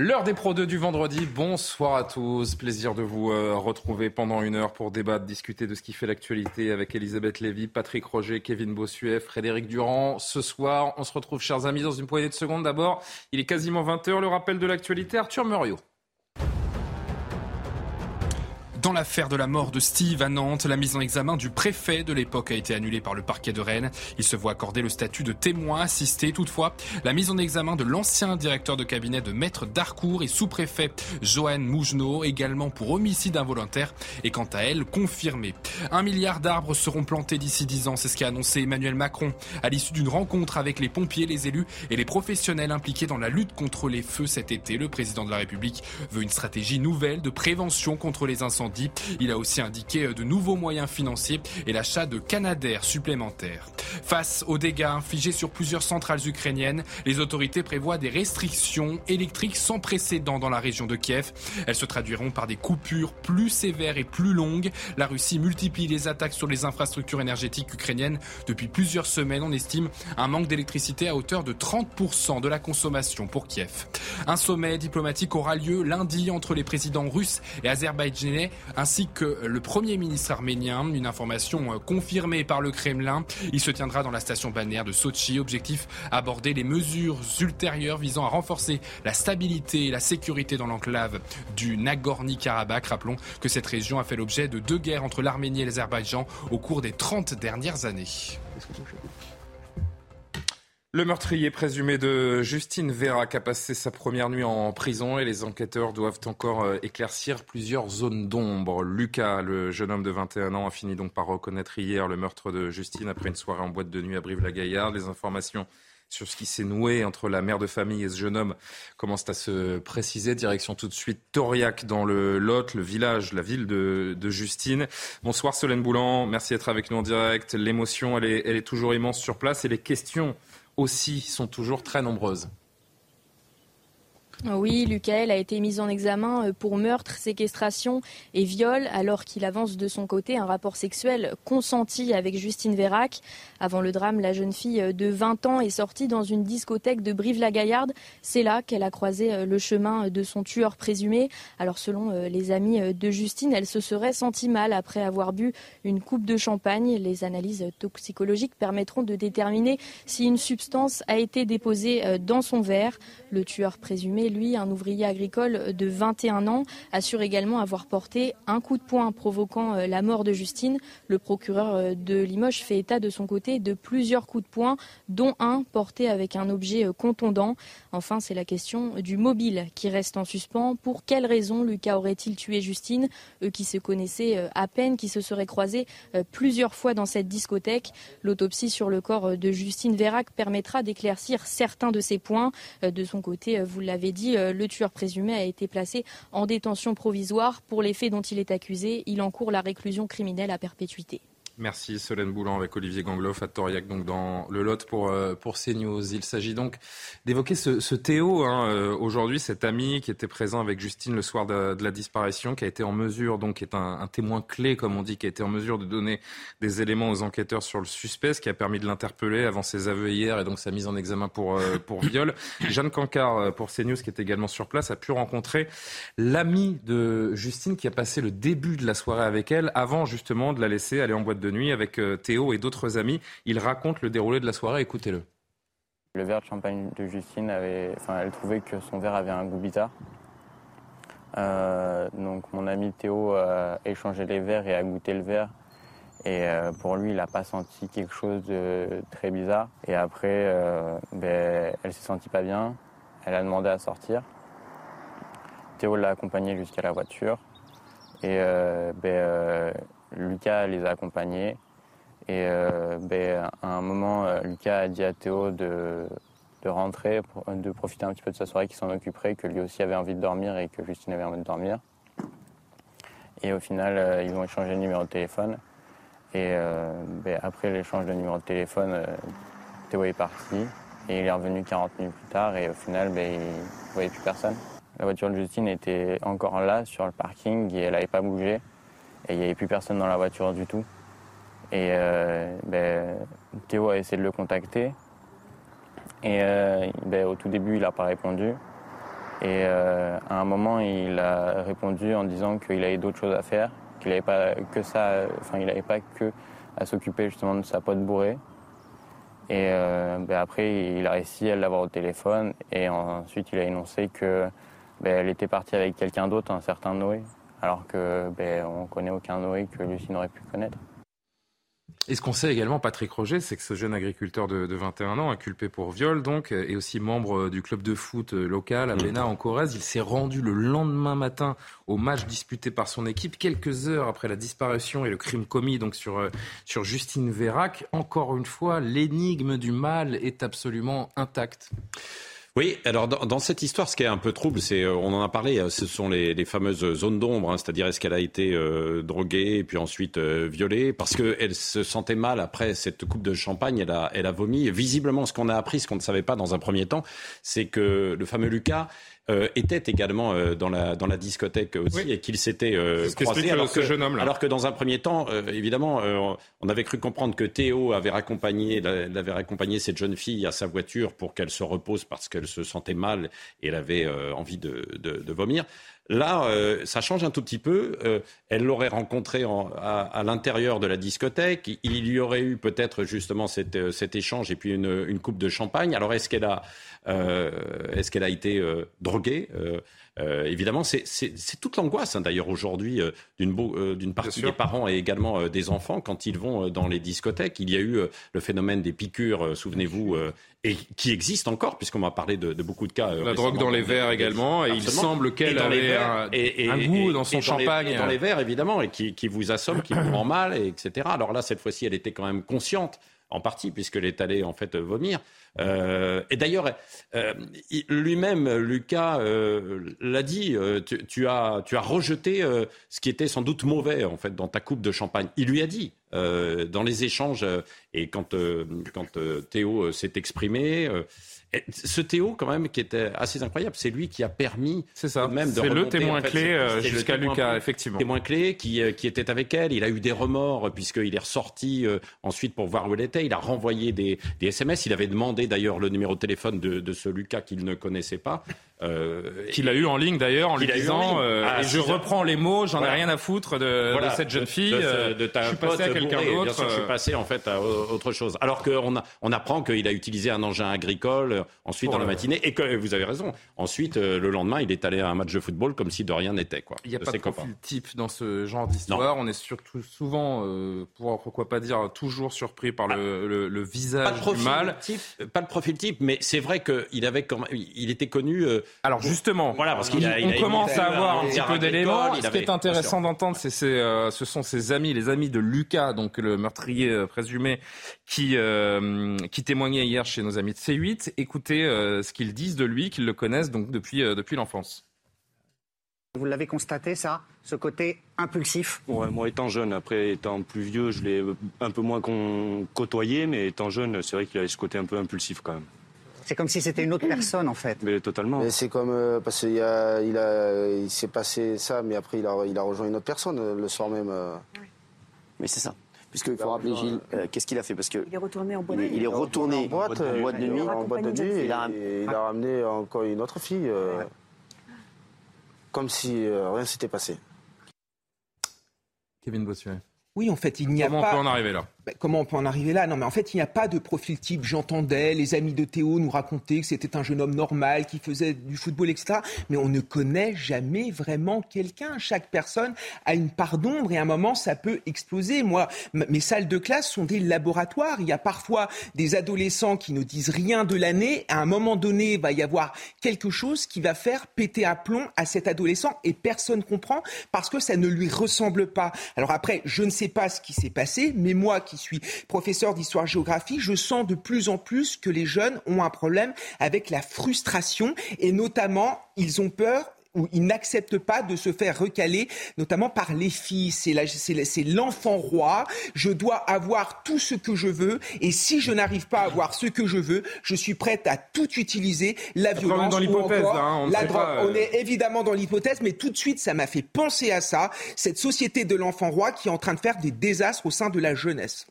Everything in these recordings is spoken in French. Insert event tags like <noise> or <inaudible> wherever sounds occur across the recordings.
L'heure des Pro 2 du vendredi. Bonsoir à tous. Plaisir de vous euh, retrouver pendant une heure pour débattre, discuter de ce qui fait l'actualité avec Elisabeth Lévy, Patrick Roger, Kevin Bossuet, Frédéric Durand. Ce soir, on se retrouve, chers amis, dans une poignée de secondes. D'abord, il est quasiment 20h. Le rappel de l'actualité, Arthur Muriot. Dans l'affaire de la mort de Steve à Nantes, la mise en examen du préfet de l'époque a été annulée par le parquet de Rennes. Il se voit accorder le statut de témoin assisté. Toutefois, la mise en examen de l'ancien directeur de cabinet de maître d'Arcourt et sous-préfet Joanne Mougenot, également pour homicide involontaire, est quant à elle confirmée. Un milliard d'arbres seront plantés d'ici dix ans, c'est ce qu'a annoncé Emmanuel Macron à l'issue d'une rencontre avec les pompiers, les élus et les professionnels impliqués dans la lutte contre les feux cet été. Le président de la République veut une stratégie nouvelle de prévention contre les incendies il a aussi indiqué de nouveaux moyens financiers et l'achat de canadaires supplémentaires. Face aux dégâts infligés sur plusieurs centrales ukrainiennes, les autorités prévoient des restrictions électriques sans précédent dans la région de Kiev. Elles se traduiront par des coupures plus sévères et plus longues. La Russie multiplie les attaques sur les infrastructures énergétiques ukrainiennes depuis plusieurs semaines. On estime un manque d'électricité à hauteur de 30% de la consommation pour Kiev. Un sommet diplomatique aura lieu lundi entre les présidents russes et azerbaïdjanais ainsi que le Premier ministre arménien. Une information euh, confirmée par le Kremlin. Il se tiendra dans la station balnéaire de Sochi. Objectif aborder les mesures ultérieures visant à renforcer la stabilité et la sécurité dans l'enclave du Nagorno-Karabakh. Rappelons que cette région a fait l'objet de deux guerres entre l'Arménie et l'Azerbaïdjan au cours des 30 dernières années. Le meurtrier présumé de Justine Vérac a passé sa première nuit en prison et les enquêteurs doivent encore euh, éclaircir plusieurs zones d'ombre. Lucas, le jeune homme de 21 ans, a fini donc par reconnaître hier le meurtre de Justine après une soirée en boîte de nuit à Brive-la-Gaillarde. Les informations sur ce qui s'est noué entre la mère de famille et ce jeune homme commencent à se préciser. Direction tout de suite Toriac dans le Lot, le village, la ville de, Justine. Bonsoir Solène Boulan, merci d'être avec nous en direct. L'émotion, elle est toujours immense sur place et les questions aussi sont toujours très nombreuses. Oui, Lucael a été mis en examen euh, pour meurtre, séquestration et viol alors qu'il avance de son côté un rapport sexuel consenti avec Justine Vérac. Avant le drame, la jeune fille euh, de 20 ans est sortie dans une discothèque de Brive-la-Gaillarde. C'est là qu'elle a croisé euh, le chemin de son tueur présumé. Alors selon les amis de Justine, elle se serait sentie mal après avoir bu une coupe de champagne. Les analyses toxicologiques permettront de déterminer si une substance a été déposée dans son verre. Le tueur présumé lui, un ouvrier agricole de 21 ans, assure également avoir porté un coup de poing provoquant euh, la mort de Justine. Le procureur euh, de Limoges fait état de son côté de plusieurs coups de poing, dont un porté avec un objet euh, contondant. Enfin, c'est la question du mobile qui reste en suspens. Pour quelles raisons Lucas aurait-il tué Justine? Eux qui se connaissaient à peine, qui se seraient croisés plusieurs fois dans cette discothèque. L'autopsie sur le corps de Justine Vérac permettra d'éclaircir certains de ces points. De son côté, vous l'avez dit, euh, le tueur présumé a été placé en détention provisoire. Pour les faits dont il est accusé, il encourt la réclusion criminelle à perpétuité. Merci Solène Boulan avec Olivier Gangloff à Toriac, donc dans le Lot pour, euh, pour CNews. Il s'agit donc d'évoquer ce, ce, Théo, hein, euh, aujourd'hui, cet ami qui était présent avec Justine le soir de, de, la disparition, qui a été en mesure, donc qui est un, un, témoin clé, comme on dit, qui a été en mesure de donner des éléments aux enquêteurs sur le suspect, ce qui a permis de l'interpeller avant ses aveux hier et donc sa mise en examen pour, euh, pour viol. <coughs> Jeanne Cancard, pour CNews, qui est également sur place, a pu rencontrer l'ami de Justine qui a passé le début de la soirée avec elle avant justement de la laisser aller en boîte de nuit avec euh, Théo et d'autres amis. Il raconte le déroulé de la soirée. Écoutez-le. Le verre de champagne de Justine, avait, enfin, elle trouvait que son verre avait un goût bizarre. Euh, donc mon ami Théo a échangé les verres et a goûté le verre. Et euh, pour lui, il n'a pas senti quelque chose de très bizarre. Et après, ben, elle s'est sentie pas bien. Elle a demandé à sortir. Théo l'a accompagnée jusqu'à la voiture. Et ben, Lucas les a accompagnés. Et euh, ben, à un moment, euh, Lucas a dit à Théo de, de rentrer, de profiter un petit peu de sa soirée, qu'il s'en occuperait, que lui aussi avait envie de dormir et que Justine avait envie de dormir. Et au final, euh, ils ont échangé le numéro de téléphone. Et ben, après l'échange de numéro de téléphone, Théo est parti. Et il est revenu 40 minutes plus tard et au final, ben, il ne voyait plus personne. La voiture de Justine était encore là sur le parking et elle n'avait pas bougé. Et il n'y avait plus personne dans la voiture du tout. Et euh, ben, Théo a essayé de le contacter. Et euh, ben, au tout début, il n'a pas répondu. Et euh, à un moment, il a répondu en disant qu'il avait d'autres choses à faire, qu'il n'avait pas que ça, enfin, il n'avait pas que à s'occuper justement de sa pote bourrée. Et ben, après, il a réussi à l'avoir au téléphone et ensuite il a énoncé que ben, elle était partie avec quelqu'un d'autre, un certain Noé, alors que ben, on connaît aucun Noé que Lucie n'aurait pu connaître. Et ce qu'on sait également, Patrick Roger, c'est que ce jeune agriculteur de, 21 ans, inculpé pour viol, donc, et aussi membre du club de foot local à. Bénin en Corrèze, il s'est rendu le lendemain matin au match disputé par son équipe, quelques heures après la disparition et le crime commis donc sur, euh, sur Justine Vérac. Encore une fois, l'énigme du mal est absolument intacte. Oui, alors dans, cette histoire, ce qui est un peu trouble, c'est, euh, on en a parlé, euh, ce sont les, fameuses zones d'ombre, hein, c'est-à-dire est-ce qu'elle a été euh, droguée puis ensuite violée, parce qu'elle se sentait mal après cette coupe de champagne, elle a, elle a vomi. Visiblement, ce qu'on a appris, ce qu'on ne savait pas dans un premier temps, c'est que le fameux Lucas euh, était également euh, dans, la, dans la discothèque aussi et qu'il s'était euh, croisé. Alors que, jeune homme, là. alors que dans un premier temps, évidemment, on avait cru comprendre que Théo avait raccompagné, avait raccompagné cette jeune fille à sa voiture pour qu'elle se repose parce qu'elle se sentait mal et elle avait envie de, de, de vomir. Là, euh, ça change un tout petit peu. Euh, elle l'aurait rencontré à, l'intérieur de la discothèque. Il y aurait eu peut-être justement euh, cet échange et puis une, coupe de champagne. Alors, est-ce qu'elle a, est-ce qu'elle a été droguée? Euh, évidemment, c'est toute l'angoisse hein, d'ailleurs aujourd'hui euh, euh, d'une partie des parents et également des enfants quand ils vont dans les discothèques. Il y a eu le phénomène des piqûres, souvenez-vous, et qui existe encore, puisqu'on m'a parlé de, beaucoup de cas. La drogue dans les verres également, et il semble qu'elle avait un, et, un, goût dans son champagne. dans les verres, évidemment, et qui, qui vous assomme, qui vous rend mal, etc. Alors là, cette fois-ci, elle était quand même consciente en partie, puisqu'elle est allée en fait vomir. Euh, et d'ailleurs, euh, lui-même, Lucas euh, l'a dit. Tu, as, tu as rejeté ce qui était sans doute mauvais en fait dans ta coupe de champagne. Il lui a dit dans les échanges et quand, quand Théo s'est exprimé ce Théo, quand même, qui était assez incroyable, c'est lui qui a permis ça. même de C'est le témoin clé jusqu'à Lucas, effectivement. Témoin clé qui, qui était avec elle. Il a eu des remords puisqu'il est ressorti ensuite pour voir où elle était. Il a renvoyé des, des SMS. Il avait demandé d'ailleurs le numéro de téléphone de, de ce Lucas qu'il ne connaissait pas. Euh, qu'il a eu en ligne d'ailleurs en lui disant euh, ah, et je reprends les mots j'en ai rien à foutre de, cette jeune fille de, ta je suis passé à quelqu'un d'autre je suis euh. passé en fait à autre chose. Alors qu'on on apprend qu'il a utilisé un engin agricole ensuite dans la matinée et que vous avez raison. Ensuite le lendemain il est allé à un match de football comme si de rien n'était quoi il n'y a pas de profil type dans ce genre d'histoire. On est surtout souvent pour pourquoi pas dire toujours surpris par le, le, visage du mal. type, pas de profil type mais c'est vrai qu'il avait il était connu alors justement, voilà, parce qu'on on commence à avoir un petit peu d'éléments. Ce qui est intéressant d'entendre, c'est euh, ce sont ses amis, les amis de Lucas, donc le meurtrier euh, présumé, qui euh, qui témoignait hier chez nos amis de C8. Écoutez ce qu'ils disent de lui, qu'ils le connaissent donc depuis depuis l'enfance. Vous l'avez constaté, ça, ce côté impulsif? Ouais, Moi, étant jeune, après étant plus vieux, je l'ai un peu moins côtoyé, mais étant jeune, c'est vrai qu'il avait ce côté un peu impulsif quand même. C'est comme si c'était une autre personne en fait. Mais totalement. c'est comme euh, parce qu'il a, il a, il s'est passé ça, mais après il a, il a rejoint une autre personne euh, le soir même. Euh. Mais c'est ça. Puisqu'il faut rappeler Gilles, qu'est-ce qu'il a fait? Parce que il est retourné en boîte. Il, est retourné en boîte, de nuit. En boîte de nuit. il, a, il a ramené encore une autre fille, comme si rien s'était passé. Kevin Bossuet. Oui, en fait, il n'y a pas. Comment on peut en arriver là? Bah, comment on peut en arriver là? Non, mais en fait, il n'y a pas de profil type. J'entendais les amis de Théo nous raconter que c'était un jeune homme normal qui faisait du football, etc. Mais on ne connaît jamais vraiment quelqu'un. Chaque personne a une part d'ombre et à un moment, ça peut exploser. Moi, mes salles de classe sont des laboratoires. Il y a parfois des adolescents qui ne disent rien de l'année. À un moment donné, il va y avoir quelque chose qui va faire péter à plomb à cet adolescent et personne comprend parce que ça ne lui ressemble pas. Alors après, je ne sais pas ce qui s'est passé, mais moi qui suis professeur d'histoire-géographie, je sens de plus en plus que les jeunes ont un problème avec la frustration et notamment ils ont peur où ils n'acceptent pas de se faire recaler, notamment par les filles. C'est l'enfant roi. Je dois avoir tout ce que je veux. Et si je n'arrive pas à avoir ce que je veux, je suis prête à tout utiliser, la violence dans l'hypothèse, hein, on la drogue. On est évidemment dans l'hypothèse, mais tout de suite, ça m'a fait penser à ça. Cette société de l'enfant roi qui est en train de faire des désastres au sein de la jeunesse.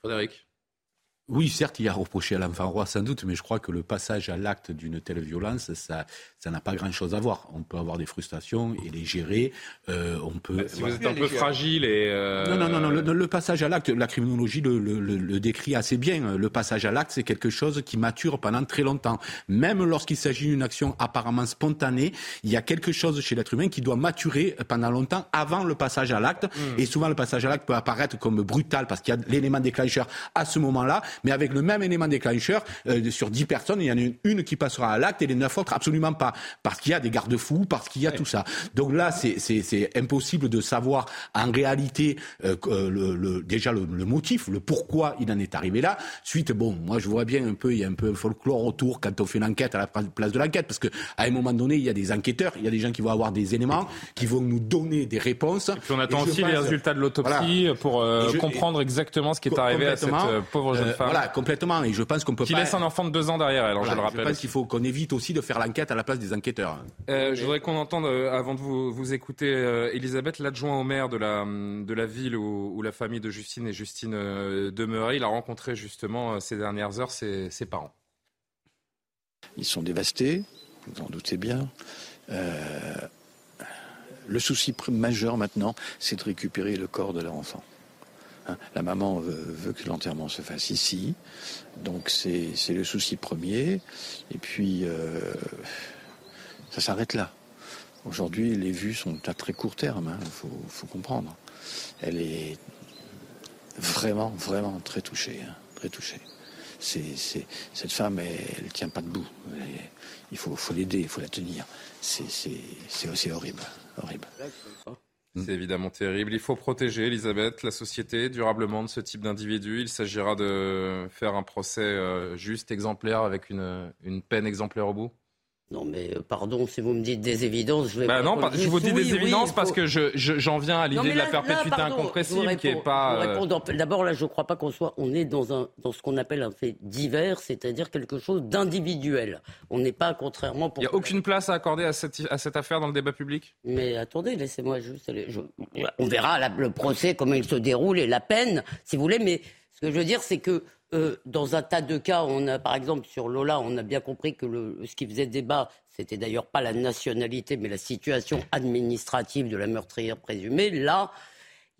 Frédéric? Oui, certes, il y a reproché à l'enfant roi sans doute, mais je crois que le passage à l'acte d'une telle violence, ça, ça n'a pas grand-chose à voir. On peut avoir des frustrations et les gérer. Euh, on peut. Bah, si vous êtes un peu fragile et. Euh... Non, non, non, non. Le, le passage à l'acte, la criminologie le, le, le, décrit assez bien. Le passage à l'acte, c'est quelque chose qui mature pendant très longtemps. Même lorsqu'il s'agit d'une action apparemment spontanée, il y a quelque chose chez l'être humain qui doit maturer pendant longtemps avant le passage à l'acte. Mmh. Et souvent, le passage à l'acte peut apparaître comme brutal parce qu'il y a l'élément déclencheur à ce moment-là mais avec le même élément déclencheur, euh, sur 10 personnes, il y en a une, qui passera à l'acte et les 9 autres absolument pas. Parce qu'il y a des garde-fous, parce qu'il y a tout ça. Donc là, c'est impossible de savoir en réalité euh, le, le, déjà le, le, motif, le pourquoi il en est arrivé là. Suite, bon, moi je vois bien un peu, il y a un peu un folklore autour quand on fait une enquête à la place de l'enquête, parce qu'à un moment donné, il y a des enquêteurs, il y a des gens qui vont avoir des éléments, qui vont nous donner des réponses. Et puis on attend aussi les résultats de l'autopsie voilà. pour euh, je, comprendre exactement ce qui est arrivé à cette pauvre jeune femme. Voilà, complètement. Et je pense qu'on peut qui pas. Qui laisse un enfant de deux ans derrière elle, voilà, je le rappelle. Je pense qu'il faut qu'on évite aussi de faire l'enquête à la place des enquêteurs. Euh, je voudrais qu'on entende, euh, avant de vous, vous écouter, euh, Elisabeth, l'adjoint au maire de la, de la ville où, où, la famille de Justine et Justine euh, demeurait. Il a rencontré justement ces dernières heures ses, ses parents. Ils sont dévastés, vous en doutez bien. Euh, le souci majeur maintenant, c'est de récupérer le corps de leur enfant. Hein, la maman veut, veut que l'enterrement se fasse ici, donc c'est le souci premier. Et puis, euh, ça s'arrête là. Aujourd'hui, les vues sont à très court terme, il hein, faut, comprendre. Elle est vraiment, vraiment très touchée, hein, très touchée. Cette femme, elle, ne tient pas debout. Il faut, l'aider, il faut la tenir. C'est, aussi horrible, horrible. C'est évidemment terrible. Il faut protéger, Elisabeth, la société durablement de ce type d'individu. Il s'agira de faire un procès euh, juste, exemplaire, avec une peine exemplaire au bout. Non, mais pardon, si vous me dites des évidences, je vais. Bah non, je vous dis des évidences oui, parce faut... que j'en je, viens à l'idée de la perpétuité là, incompressible qui est pas. Euh... D'abord, là, je ne crois pas qu'on soit. On est dans, un, dans ce qu'on appelle un fait divers, c'est-à-dire quelque chose d'individuel. On n'est pas, contrairement. Pour... Il n'y a aucune place à accorder à cette, à cette affaire dans le débat public? Mais attendez, laissez-moi juste. Aller, je... On verra la, le procès, comment il se déroule et la peine, si vous voulez, mais ce que je veux dire, c'est que euh, dans un tas de cas, on a, par exemple, sur Lola, on a bien compris que le, ce qui faisait débat, c'était d'ailleurs pas la nationalité, mais la situation administrative de la meurtrière présumée. Là,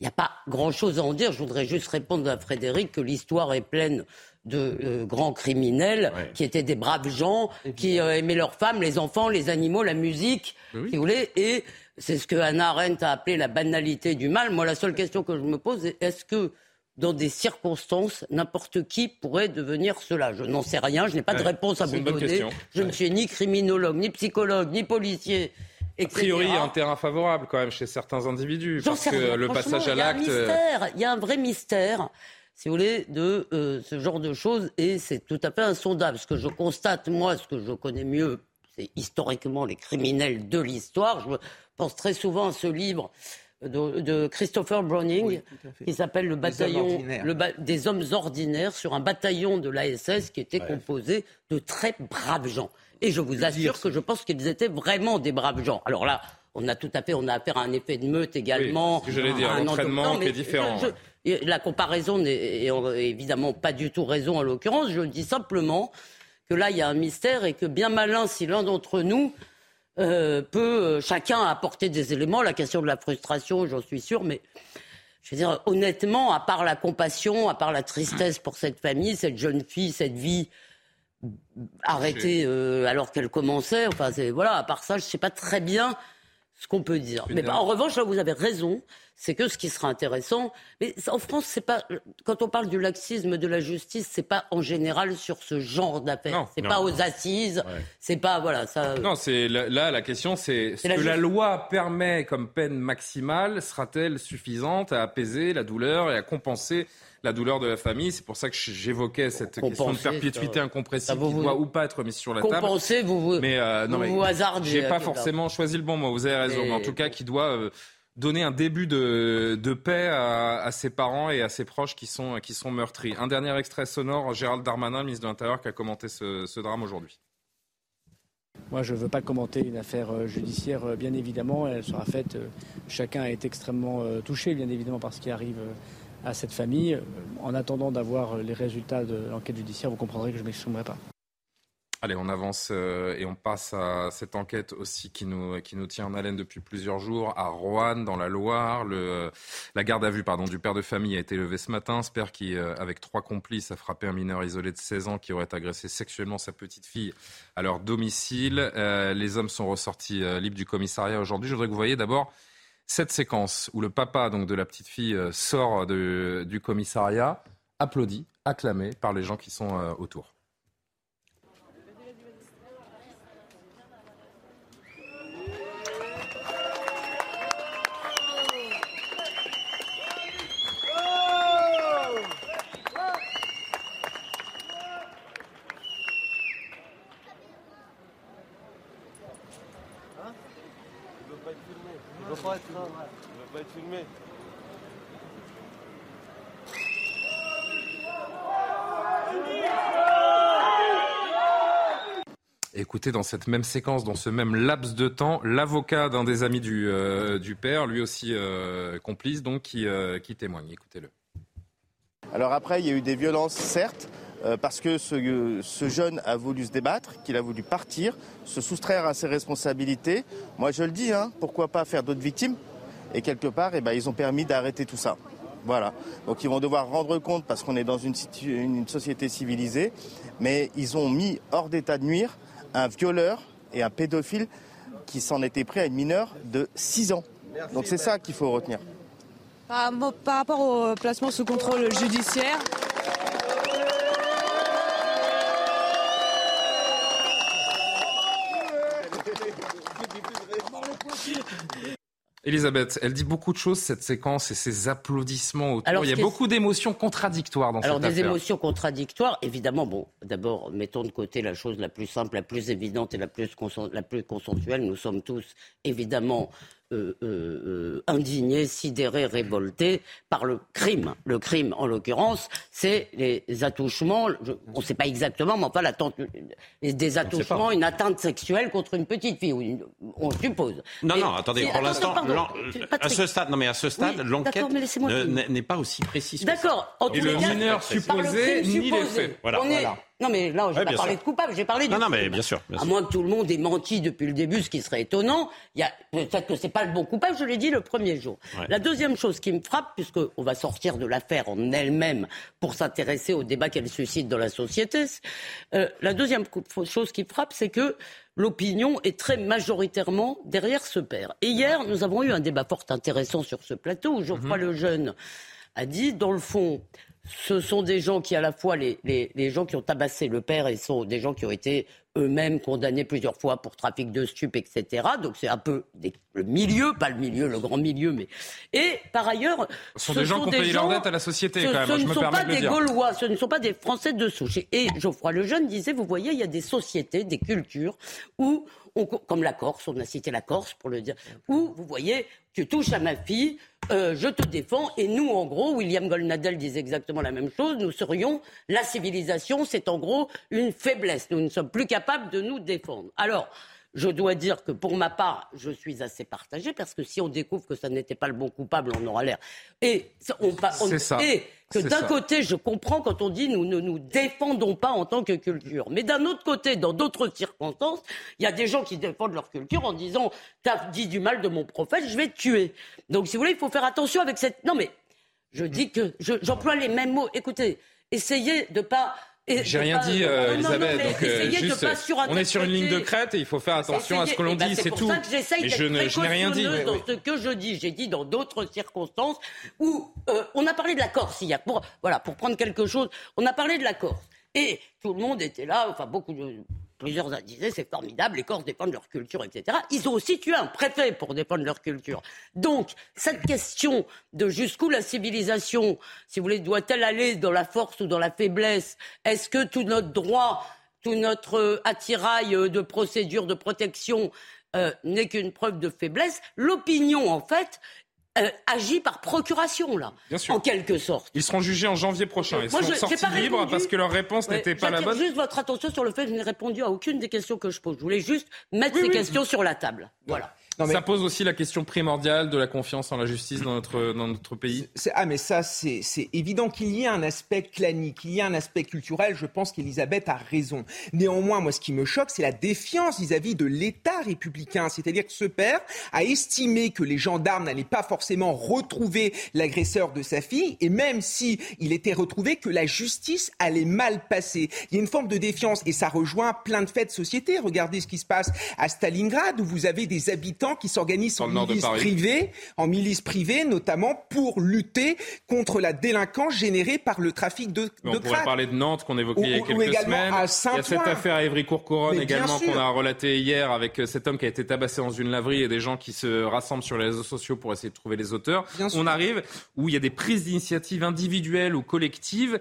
il n'y a pas grand-chose à en dire. Je voudrais juste répondre à Frédéric que l'histoire est pleine de euh, grands criminels ouais. qui étaient des braves gens, qui euh, aimaient leurs femmes, les enfants, les animaux, la musique, oui. si vous voulez. Et c'est ce que Hannah Arendt a appelé la banalité du mal. Moi, la seule question que je me pose est est-ce que dans des circonstances, n'importe qui pourrait devenir cela. Je n'en sais rien, je n'ai pas de réponse à vous donner. Je ouais. ne suis ni criminologue, ni psychologue, ni policier. Etc. A priori, il y a un terrain favorable quand même chez certains individus. Parce que le passage à l'acte. Il y a un vrai mystère, si vous voulez, de euh, ce genre de choses et c'est tout à fait insondable. Ce que je constate, moi, ce que je connais mieux, c'est historiquement les criminels de l'histoire. Je pense très souvent à ce livre de, de Christopher Browning, oui, qui s'appelle le bataillon le ba des hommes ordinaires sur un bataillon de l'ASS qui était ouais. composé de très braves gens. Et je vous assure que je pense qu'ils étaient vraiment des braves gens. Alors là, on a tout à fait, on a affaire à un effet de meute également. Oui, ce que j'allais dire, un entraînement qui est différent. Je, je, la comparaison n'est évidemment pas du tout raison en l'occurrence. Je dis simplement que là, il y a un mystère et que bien malin si l'un d'entre nous euh, peut euh, chacun apporter des éléments. La question de la frustration, j'en suis sûr, mais je veux dire, honnêtement, à part la compassion, à part la tristesse pour cette famille, cette jeune fille, cette vie arrêtée euh, alors qu'elle commençait, enfin, voilà, à part ça, je ne sais pas très bien ce qu'on peut dire. Mais bah, en revanche, là, vous avez raison. C'est que ce qui sera intéressant, mais en France, c'est pas quand on parle du laxisme de la justice, c'est pas en général sur ce genre d'affaires. C'est pas aux assises, c'est pas voilà ça. Non, c'est là la question, c'est ce que la loi permet comme peine maximale sera-t-elle suffisante à apaiser la douleur et à compenser la douleur de la famille? C'est pour ça que j'évoquais cette question de perpétuité incompressible qui doit ou pas être mise sur la table. Compenser, vous vous, mais, euh, non, vous, J'ai pas forcément choisi le bon mot, vous avez raison. Mais en tout cas, qui doit euh, donner un début de, paix à, ses parents et à ses proches qui sont, qui sont meurtris. Un dernier extrait sonore, Gérald Darmanin, ministre de l'Intérieur, qui a commenté ce, ce drame aujourd'hui. Moi, je ne veux pas commenter une affaire euh, judiciaire, bien évidemment. Elle sera faite. Chacun est extrêmement touché, bien évidemment, par ce qui arrive à cette famille. En attendant d'avoir les résultats de l'enquête judiciaire, vous comprendrez que je ne m'exprimerai pas. Allez, on avance euh, et on passe à cette enquête aussi qui nous, qui nous tient en haleine depuis plusieurs jours à Roanne, dans la Loire. Le, la garde à vue pardon, du père de famille a été levée ce matin. Ce père qui, euh, avec trois complices, a frappé un mineur isolé de 16 ans qui aurait agressé sexuellement sa petite fille à leur domicile. Euh, les hommes sont ressortis libres du commissariat aujourd'hui. Je voudrais que vous voyez d'abord cette séquence où le papa donc, de la petite fille sort du commissariat, applaudi, acclamé par les gens qui sont autour. Dans cette même séquence, dans ce même laps de temps, l'avocat d'un des amis du, euh, père, lui aussi euh, complice, donc qui, euh, qui témoigne. Écoutez-le. Alors après, il y a eu des violences, certes, parce que ce, jeune a voulu se débattre, qu'il a voulu partir, se soustraire à ses responsabilités. Moi, je le dis, hein, pourquoi pas faire d'autres victimes? Et quelque part, eh ben, ils ont permis d'arrêter tout ça. Voilà. Donc ils vont devoir rendre compte parce qu'on est dans une, société civilisée, mais ils ont mis hors d'état de nuire un violeur et un pédophile qui s'en était pris à une mineure de 6 ans. Donc c'est ça qu'il faut retenir. Par, rapport au placement sous contrôle judiciaire, Elisabeth, elle dit beaucoup de choses, cette séquence et ces applaudissements autour. Il y a beaucoup d'émotions contradictoires dans Alors, cette des émotions contradictoires, évidemment. Bon, d'abord, mettons de côté la chose la plus simple, la plus évidente et la plus, la plus consensuelle. Nous sommes tous, évidemment, euh, euh, euh, indigné, sidéré, révolté par le crime. Le crime, en l'occurrence, c'est les attouchements, on ne sait pas exactement, mais enfin, des attouchements, une atteinte sexuelle contre une petite fille, on suppose. Non, non, attendez, pour l'instant, à ce stade, non mais à ce stade, l'enquête n'est pas aussi précise. D'accord. Et le mineur supposé ni les faits. Voilà. Non, mais là, je n'ai pas parlé de coupable, j'ai parlé de. Non, non, mais bien sûr. À moins que tout le monde ait menti depuis le début, ce qui serait étonnant. Il y a peut-être que c'est pas le bon coupable, je l'ai dit le premier jour. La deuxième chose qui me frappe, puisqu'on va sortir de l'affaire en elle-même pour s'intéresser au débat qu'elle suscite dans la société, euh, la deuxième chose qui me frappe, c'est que l'opinion est très majoritairement derrière ce père. Et hier, nous avons eu un débat fort intéressant sur ce plateau où Geoffroy mm Lejeune a dit, dans le fond, ce sont des gens qui, à la fois, les, gens qui ont tabassé le père, et sont des gens qui ont été eux-mêmes condamnés plusieurs fois pour trafic de stupes, etc. Donc c'est un peu le milieu, pas le milieu, le grand milieu, mais et par ailleurs, ce sont des gens qui ont payé leur dette à la société. quand même, ce je ne me sont pas des de Gaulois, ce ne sont pas des Français de souche. Et Geoffroy Lejeune disait, vous voyez, il y a des sociétés, des cultures où comme la Corse, on a cité la Corse pour le dire, où vous voyez, tu touches à ma fille, euh, je te défends, et nous, en gros, William Goldnadel disait exactement la même chose, nous serions, la civilisation, c'est en gros une faiblesse, nous ne sommes plus capables de nous défendre. Alors, je dois dire que pour ma part, je suis assez partagé parce que si on découvre que ça n'était pas le bon coupable, on aura l'air. Et on, et que d'un côté, je comprends quand on dit nous ne nous défendons pas en tant que culture, mais d'un autre côté, dans d'autres circonstances, il y a des gens qui défendent leur culture en disant t'as dit du mal de mon prophète, je vais te tuer. Donc si vous voulez, il faut faire attention avec cette. Non mais je dis que j'emploie les mêmes mots. Écoutez, essayez de pas J'ai rien pas- dit, euh, Non, non, Elisabeth. donc, euh, juste, on est sur une ligne de crête et il faut faire attention à ce que l'on ben, dit, c'est tout. ça que j'essaye Mais je n'ai rien dit. dans oui. ce que je dis. J'ai dit dans d'autres circonstances où euh, on a parlé de la Corse hier. Pour, voilà, pour prendre quelque chose, on a parlé de la Corse. Et tout le monde était là, enfin beaucoup de... Plusieurs disaient c'est formidable, les Corses défendent leur culture, etc. Ils ont aussi tué un préfet pour défendre leur culture. Donc, cette question de jusqu'où la civilisation, si vous voulez, doit-elle aller dans la force ou dans la faiblesse? Est-ce que tout notre droit, tout notre euh, attirail euh, de procédure de protection euh, n'est qu'une preuve de faiblesse? L'opinion, en fait, euh, agit par procuration, là, Bien sûr. en quelque sorte. Ils seront jugés en janvier prochain. Ils Moi, seront je- sortis pas libres répondu. parce que leur réponse Ouais, n'était pas la bonne. juste votre attention sur le fait que je n'ai répondu à aucune des questions que je pose. Je voulais juste mettre Oui, ces oui. questions sur la table. Voilà. Ça pose aussi la question primordiale de la confiance en la justice dans notre, dans notre pays. Ah mais ça c'est c'est évident qu'il y a un aspect clanique, qu'il y a un aspect culturel, je pense qu'Elisabeth a raison. Néanmoins, moi ce qui me choque, c'est la défiance vis-à-vis de l'État républicain, c'est-à-dire que ce père a estimé que les gendarmes n'allaient pas forcément retrouver l'agresseur de sa fille et même si il était retrouvé que la justice allait mal passer. Il y a une forme de défiance et ça rejoint plein de faits de société. Regardez ce qui se passe à Stalingrad où vous avez des habitants qui s'organisent en milices privées, en milices privées notamment pour lutter contre la délinquance générée par le trafic de, Mais de on pourrait parler de Nantes qu'on évoquait il y a quelques semaines. à il y a cette affaire à Évry-Courcouronne également qu'on a relatée hier avec cet homme qui a été tabassé dans une laverie et des gens qui se rassemblent sur les réseaux sociaux pour essayer de trouver les auteurs. Bien sûr. On arrive où il y a des prises d'initiatives individuelles ou collectives.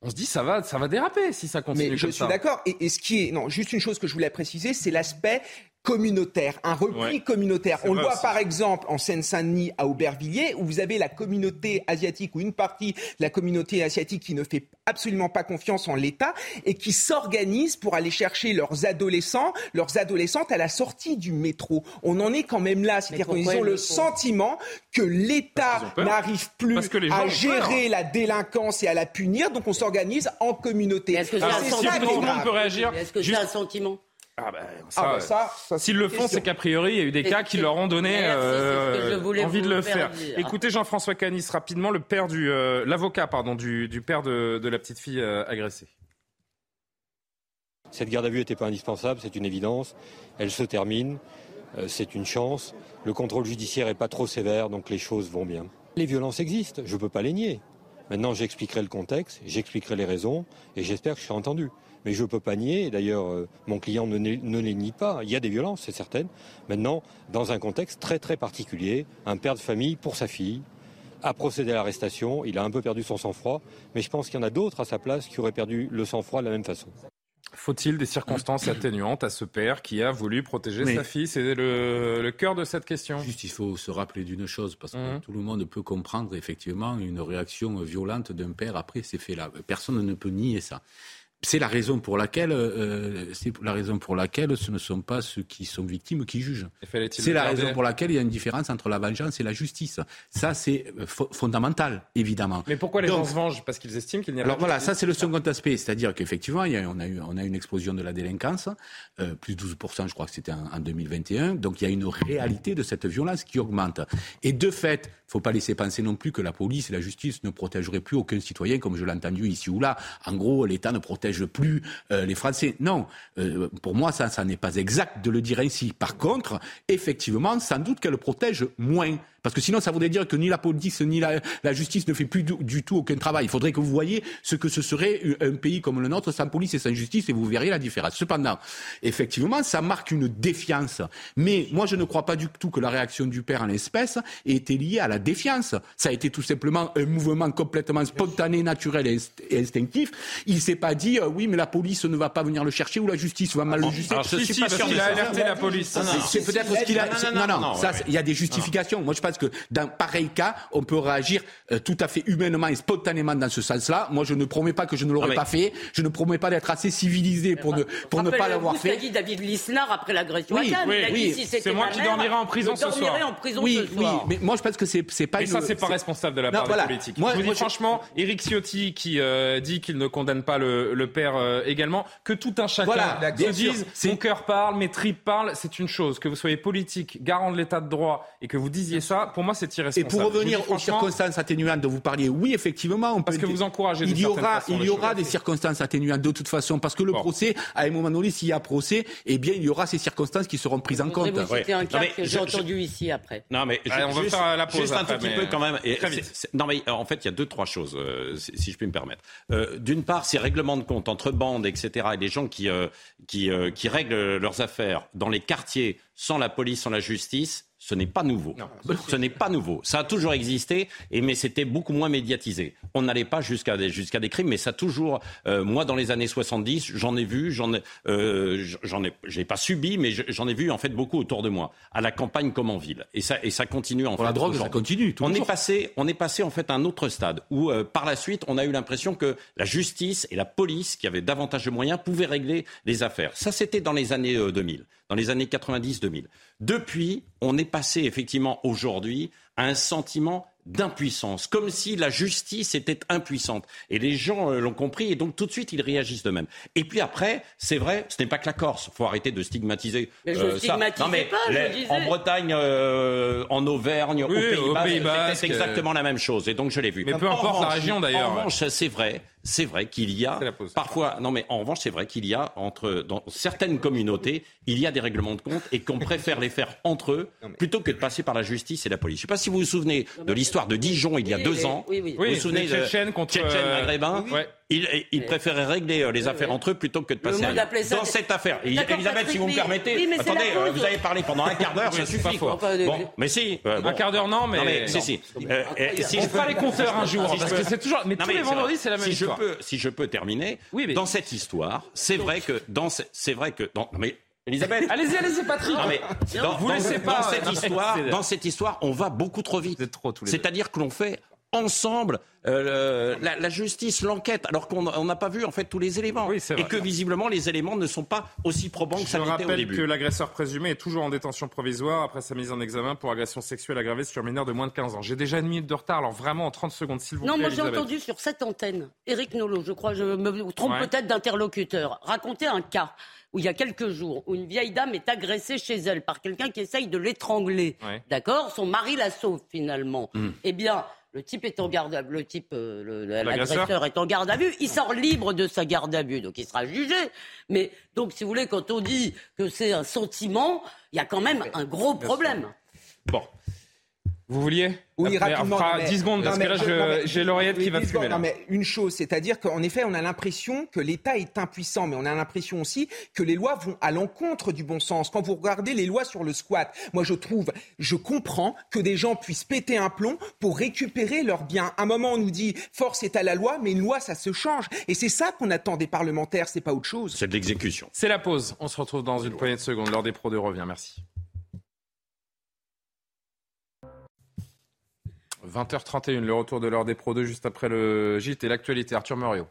On se dit ça va, ça va déraper si ça continue Mais je comme suis d'accord. Et, et ce qui est, non, juste une chose que je voulais préciser, c'est l'aspect communautaire, un repli Ouais. communautaire. On le voit aussi. par exemple en Seine-Saint-Denis à Aubervilliers, où vous avez la communauté asiatique ou une partie de la communauté asiatique qui ne fait absolument pas confiance en l'État et qui s'organise pour aller chercher leurs adolescents, leurs adolescentes à la sortie du métro. On en est quand même là, c'est-à-dire qu'ils ont le sentiment que l'État n'arrive plus à gérer la délinquance et à la punir, donc on s'organise en communauté. Est-ce que c'est un sentiment tout le monde peut réagir, Est-ce que c'est un sentiment Ah bah, Ah bah ça, ça, S'ils le font, c'est qu'a priori, il y a eu des cas qui leur ont donné euh, envie de le faire faire. dire. Écoutez Jean-François Canis rapidement, le père du, euh, l'avocat pardon du, du père de, de la petite fille euh, agressée. Cette garde à vue n'était pas indispensable, c'est une évidence. Elle se termine, euh, c'est une chance. Le contrôle judiciaire n'est pas trop sévère, donc les choses vont bien. Les violences existent, je ne peux pas les nier. Maintenant, j'expliquerai le contexte, j'expliquerai les raisons, et j'espère que je serai entendu. Mais je ne peux pas nier, d'ailleurs, euh, mon client ne, les nie pas. Il y a des violences, c'est certain. Maintenant, dans un contexte très très particulier, un père de famille pour sa fille a procédé à l'arrestation, il a un peu perdu son sang-froid, mais je pense qu'il y en a d'autres à sa place qui auraient perdu le sang-froid de la même façon. Faut-il des circonstances atténuantes à ce père qui a voulu protéger Mais- sa fille? C'est le, le cœur de cette question. Juste, il faut se rappeler d'une chose, parce que Mhm. tout le monde peut comprendre effectivement une réaction violente d'un père après ces faits-là. Personne ne peut nier ça. C'est la raison pour laquelle, euh, c'est la raison pour laquelle ce ne sont pas ceux qui sont victimes qui jugent. C'est la raison pour laquelle il y a une différence entre la vengeance et la justice. Ça, c'est euh, fo- fondamental, évidemment. Mais pourquoi les Donc- gens se vengent? Parce qu'ils estiment qu'il n'y a alors pas de voilà, ça c'est le second aspect, c'est-à-dire qu'effectivement, il y a- on, a eu, on a une explosion de la délinquance, euh, plus 12%, je crois que c'était en, en 2021, donc il y a une réalité de cette violence qui augmente. Et de fait, il ne faut pas laisser penser non plus que la police et la justice ne protégeraient plus aucun citoyen, comme je l'ai entendu ici ou là. En gros, l'État ne protège plus euh, les Français. Non, euh, pour moi, ça, ça n'est pas exact de le dire ainsi. Par contre, effectivement, sans doute qu'elle protège moins. Parce que sinon, ça voudrait dire que ni la police ni la, justice ne fait plus du, tout aucun travail. Il faudrait que vous voyez ce que ce serait un pays comme le nôtre sans police et sans justice et vous verriez la différence. Cependant, effectivement, ça marque une défiance. Mais moi, je ne crois pas du tout que la réaction du père en l'espèce ait été liée à la défiance. Ça a été tout simplement un mouvement complètement spontané, naturel et instinctif. Il s'est pas dit, euh, oui, mais la police ne va pas venir le chercher ou la justice va mal le juger. alors, je suis pas sûr, qu'il il a alerté la police. C'est- peut-être ce qu'il a. Non, non, non, ça, il y a des justifications. Moi, je pense que dans pareil cas, on peut réagir euh, tout à fait humainement et spontanément dans ce sens-là. Moi, je ne promets pas que je ne l'aurais Ah, pas fait. Je ne promets pas d'être assez civilisé pour ne, pour ne pas l'avoir ce qu'a fait. dit David Lisnard après l'agression Oui, C'est moi qui dormirai en prison ce soir. dormirai en prison Oui, ce oui, soir. mais moi, je pense que c'est c'est pas Mais ça, c'est pas responsable de la part des politiques. Moi- franchement, Éric Ciotti qui euh, dit qu'il ne condamne pas le père euh, également, que tout un chacun Voilà, se bien sûr. dise mon cœur parle, mes tripes parlent, c'est une chose. Que vous soyez politique, garant de l'état de droit et que vous disiez ça, pour moi c'est Et irresponsable. pour Je vous revenir aux circonstances atténuantes dont vous parliez, oui, effectivement, on Parce que vous encouragez de il y aura, il y aura des circonstances atténuantes de toute façon, parce que le procès, à un moment donné, s'il y a procès, eh bien, il y aura ces circonstances qui seront prises en compte. vous citer un cas que j'ai je- entendu ici après. Non, mais Allez, on va juste, faire la pause juste un après, tout petit mais- peu quand même. Et Très vite. non, mais euh, en fait, il y a deux, trois choses, euh, si si je puis me permettre. Euh, D'une part, ces règlements de compte entre bandes, etc., et des gens qui, euh, euh, qui règlent leurs affaires dans les quartiers sans la police, sans la justice, ce n'est pas nouveau. Ce n'est pas nouveau. Ça a toujours existé, et, mais c'était beaucoup moins médiatisé. On n'allait pas jusqu'à des, jusqu'à des crimes, mais ça a toujours. euh, moi, dans les années 70, j'en ai vu, j'en ai, euh, j'en ai, j'ai pas subi, mais je- j'en ai vu en fait beaucoup autour de moi, à la campagne comme en ville, et ça, et ça continue en Pour fait. la drogue, ça continue. On est passé, on est passé en fait à un autre stade où euh, par la suite, on a eu l'impression que la justice et la police, qui avaient davantage de moyens, pouvaient régler les affaires. Ça, c'était dans les années euh, 2000, dans les années 90-2000. Depuis, on est passé effectivement aujourd'hui à un sentiment d'impuissance, comme si la justice était impuissante. Et les gens euh, l'ont compris, et donc tout de suite, ils réagissent de même. Et puis après, c'est vrai, ce n'est pas que la Corse. Il faut arrêter de stigmatiser Mais je euh, ça. stigmatisais Non, mais pas, je les- disais. en Bretagne, euh, en Auvergne, Oui, au Pays Basque, c'était exactement la même chose. Et donc je l'ai vu. Mais peu En importe la revanche, région, d'ailleurs. En revanche, c'est vrai, c'est vrai qu'il y a C'est la parfois. Non, mais en revanche, c'est vrai qu'il y a entre dans certaines communautés, il y a des règlements de compte et qu'on <laughs> préfère les faire entre eux plutôt que de passer par la justice et la police. Je ne sais pas si vous vous souvenez de l'histoire de Dijon il y a Oui, deux ans. oui, oui. Vous Oui, vous souvenez les de Tchétchènes euh, maghrébins. Ils, ils préféraient régler euh, les affaires entre eux plutôt que de passer à- dans cette affaire. Elisabeth, si vous me permettez, oui, mais c'est attendez, euh, vous avez parlé pendant un quart d'heure, ça suffit. Bon, mais si. euh, bon. Un quart d'heure, non, mais. Non, mais si, non. si. Euh, euh, si On je fera les compteurs un jour, si parce que c'est toujours. Mais tous les c'est vendredis, c'est la même si histoire. Je peux, si je peux terminer, dans cette histoire, c'est vrai que dans ce- c'est vrai que mais Elisabeth. <laughs> Allez-y, allez-y, Patrick. Non, mais dans, vous dans- laissez dans pas. cette Non, mais histoire, dans cette histoire, on va beaucoup trop vite. C'est-à-dire que l'on fait ensemble euh, la, la justice, l'enquête, alors qu'on on n'a pas vu en fait tous les éléments Oui, et que visiblement les éléments ne sont pas aussi probants que Je ça l'était au rappelle début. que l'agresseur présumé est toujours en détention provisoire après sa mise en examen pour agression sexuelle aggravée sur mineur de moins de 15 ans. J'ai déjà une minute de retard, alors vraiment en 30 secondes, s'il vous Non, plaît. moi j'ai entendu sur cette antenne, Éric Nolot, je crois, je me trompe Ouais. peut-être d'interlocuteur, raconter un cas où il y a quelques jours, où une vieille dame est agressée chez elle par quelqu'un qui essaye de l'étrangler. Ouais. D'accord? Son mari la sauve finalement. Hmm. Eh bien, le type est en garde à le type, euh, l'agresseur est en garde à vue. Il sort libre de sa garde à vue, donc il sera jugé. Mais donc, si vous voulez, quand on dit que c'est un sentiment, il y a quand même un gros problème. Bon. Vous vouliez Oui, Après, rapidement. On fera non, mais- 10 secondes, non, parce que là, j'ai l'oreillette qui va 10 fumer. Non, mais une chose, c'est-à-dire qu'en effet, on a l'impression que l'État est impuissant, mais on a l'impression aussi que les lois vont à l'encontre du bon sens. Quand vous regardez les lois sur le squat, moi je trouve, je comprends que des gens puissent péter un plomb pour récupérer leurs biens. À un moment, on nous dit force est à la loi, mais une loi, ça se change. Et c'est ça qu'on attend des parlementaires, c'est pas autre chose. C'est de l'exécution. C'est la pause. On se retrouve dans une poignée de secondes. L'heure des pros de revient. Merci. 20h31, le retour de l'heure des pros 2 juste après le JT et l'actualité. Arthur Muriot.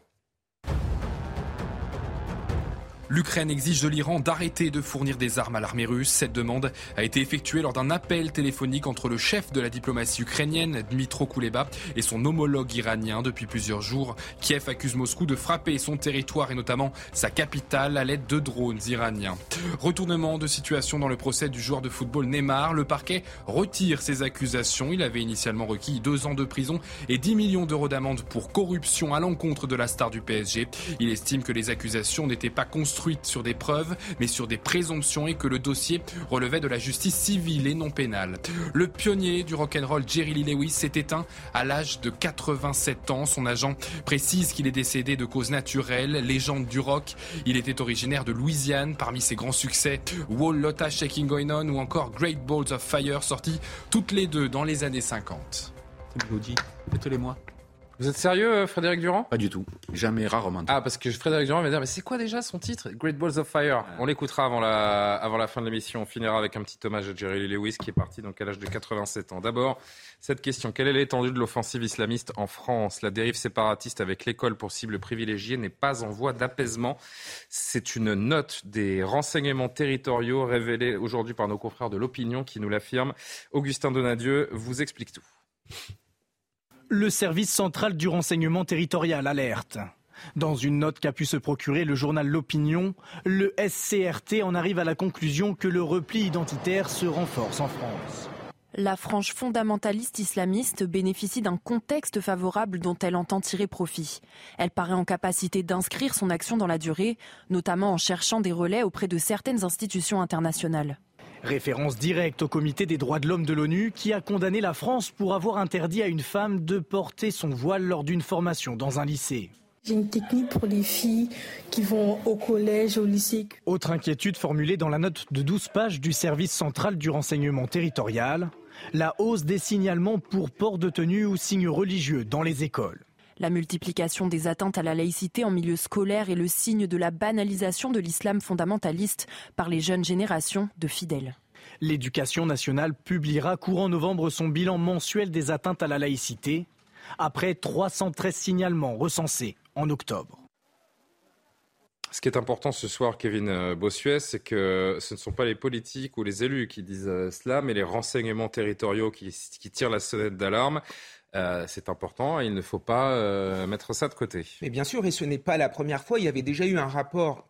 L'Ukraine exige de l'Iran d'arrêter de fournir des armes à l'armée russe. Cette demande a été effectuée lors d'un appel téléphonique entre le chef de la diplomatie ukrainienne, Dmitro Kuleba, et son homologue iranien. Depuis plusieurs jours, Kiev accuse Moscou de frapper son territoire et notamment sa capitale à l'aide de drones iraniens. Retournement de situation dans le procès du joueur de football Neymar. Le parquet retire ses accusations. Il avait initialement requis deux ans de prison et 10 millions d'euros d'amende pour corruption à l'encontre de la star du PSG. Il estime que les accusations n'étaient pas construites sur des preuves, mais sur des présomptions et que le dossier relevait de la justice civile et non pénale. Le pionnier du rock'n'roll Jerry Lee Lewis s'est éteint à l'âge de 87 ans. Son agent précise qu'il est décédé de cause naturelle. Légende du rock, il était originaire de Louisiane. Parmi ses grands succès, Wall Lotta Shaking Going On ou encore Great Balls of Fire, sortis toutes les deux dans les années 50. Mélodie, faites-les-moi. Vous êtes sérieux, euh, Frédéric Durand? Pas du tout. Jamais, rarement. Ah, parce que Frédéric Durand va dire, mais c'est quoi déjà son titre? Great Balls of Fire. On l'écoutera avant la, avant la fin de l'émission. On finira avec un petit hommage à Jerry Lee Lewis qui est parti donc à l'âge de 87 ans. D'abord, cette question. Quelle est l'étendue de l'offensive islamiste en France? La dérive séparatiste avec l'école pour cible privilégiée n'est pas en voie d'apaisement. C'est une note des renseignements territoriaux révélée aujourd'hui par nos confrères de l'opinion qui nous l'affirme. Augustin Donadieu vous explique tout. Le service central du renseignement territorial alerte. Dans une note qu'a pu se procurer le journal L'Opinion, le SCRT en arrive à la conclusion que le repli identitaire se renforce en France. La frange fondamentaliste islamiste bénéficie d'un contexte favorable dont elle entend tirer profit. Elle paraît en capacité d'inscrire son action dans la durée, notamment en cherchant des relais auprès de certaines institutions internationales. Référence directe au comité des droits de l'homme de l'ONU qui a condamné la France pour avoir interdit à une femme de porter son voile lors d'une formation dans un lycée. J'ai une technique pour les filles qui vont au collège, au lycée. Autre inquiétude formulée dans la note de 12 pages du service central du renseignement territorial, la hausse des signalements pour port de tenue ou signes religieux dans les écoles. La multiplication des atteintes à la laïcité en milieu scolaire est le signe de la banalisation de l'islam fondamentaliste par les jeunes générations de fidèles. L'éducation nationale publiera courant novembre son bilan mensuel des atteintes à la laïcité, après 313 signalements recensés en octobre. Ce qui est important ce soir, Kevin euh, Bossuet, c'est que ce ne sont pas les politiques ou les élus qui disent euh, cela, mais les renseignements territoriaux qui, tirent la sonnette d'alarme. Euh, c'est important il ne faut pas mettre ça de côté. Mais bien sûr, et ce n'est pas la première fois. Il y avait déjà eu un rapport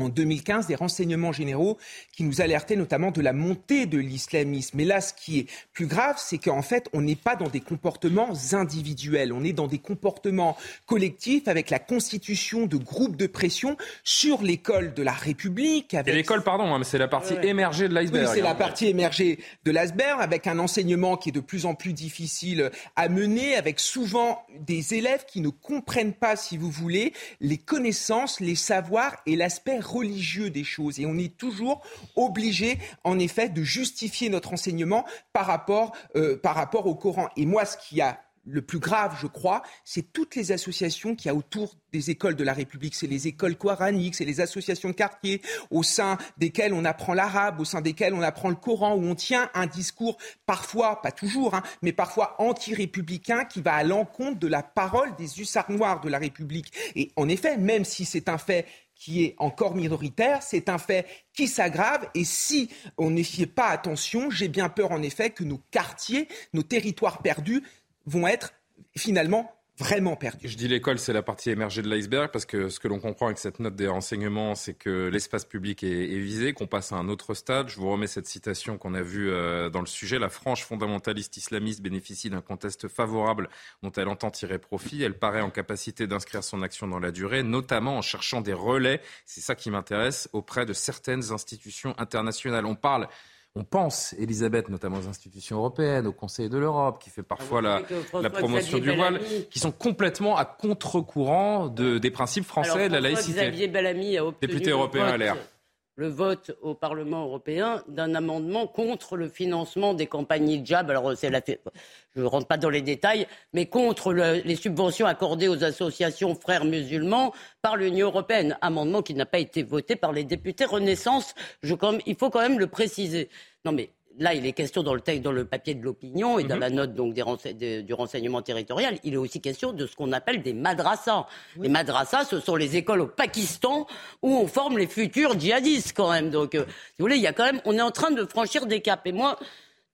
en 2015 des renseignements généraux qui nous alertaient notamment de la montée de l'islamisme. Mais là, ce qui est plus grave, c'est qu'en fait, on n'est pas dans des comportements individuels, on est dans des comportements collectifs avec la constitution de groupes de pression sur l'école de la République. Avec... Et l'école, pardon, hein, c'est la partie émergée de l'iceberg. Oui, c'est la hein. partie émergée de l'iceberg avec un enseignement qui est de plus en plus difficile à mener, avec souvent des élèves qui ne comprennent pas, si vous voulez, les connaissances, les savoirs et l'aspect religieux des choses. Et on est toujours obligé, en effet, de justifier notre enseignement par rapport, euh, par rapport au Coran. Et moi, ce qui a le plus grave, je crois, c'est toutes les associations qu'il y a autour des écoles de la République. C'est les écoles coraniques, c'est les associations de quartier au sein desquelles on apprend l'arabe, au sein desquelles on apprend le Coran, où on tient un discours parfois, pas toujours, hein, mais parfois anti-républicain qui va à l'encontre de la parole des hussards noirs de la République. Et en effet, même si c'est un fait qui est encore minoritaire, c'est un fait qui s'aggrave. Et si on n'y fait pas attention, j'ai bien peur en effet que nos quartiers, nos territoires perdus vont être finalement vraiment perdu. Je dis l'école, c'est la partie émergée de l'iceberg, parce que ce que l'on comprend avec cette note des renseignements, c'est que l'espace public est, visé, qu'on passe à un autre stade. Je vous remets cette citation qu'on a vue euh, dans le sujet. La frange fondamentaliste islamiste bénéficie d'un contexte favorable dont elle entend tirer profit. Elle paraît en capacité d'inscrire son action dans la durée, notamment en cherchant des relais, c'est ça qui m'intéresse, auprès de certaines institutions internationales. On parle on pense, Elisabeth, notamment aux institutions européennes, au Conseil de l'Europe, qui fait parfois la, promotion du voile, qui sont complètement à contre-courant de, des principes français de la laïcité. Xavier Bellamy a obtenu député européen à l'air le vote au Parlement européen d'un amendement contre le financement des campagnes hijab. Alors, c'est la... je ne rentre pas dans les détails, mais contre les subventions accordées aux associations frères musulmans par l'Union européenne. Amendement qui n'a pas été voté par les députés Renaissance. Je, il faut quand même le préciser. Non, mais là, il est question dans le texte, dans le papier de l'opinion et dans mhm. la note donc du renseignement territorial, il est aussi question de ce qu'on appelle des madrassas. Les madrassas, ce sont les écoles au Pakistan où on forme les futurs djihadistes quand même. Donc, euh, si vous voulez, il y a quand même, on est en train de franchir des caps. Et moi,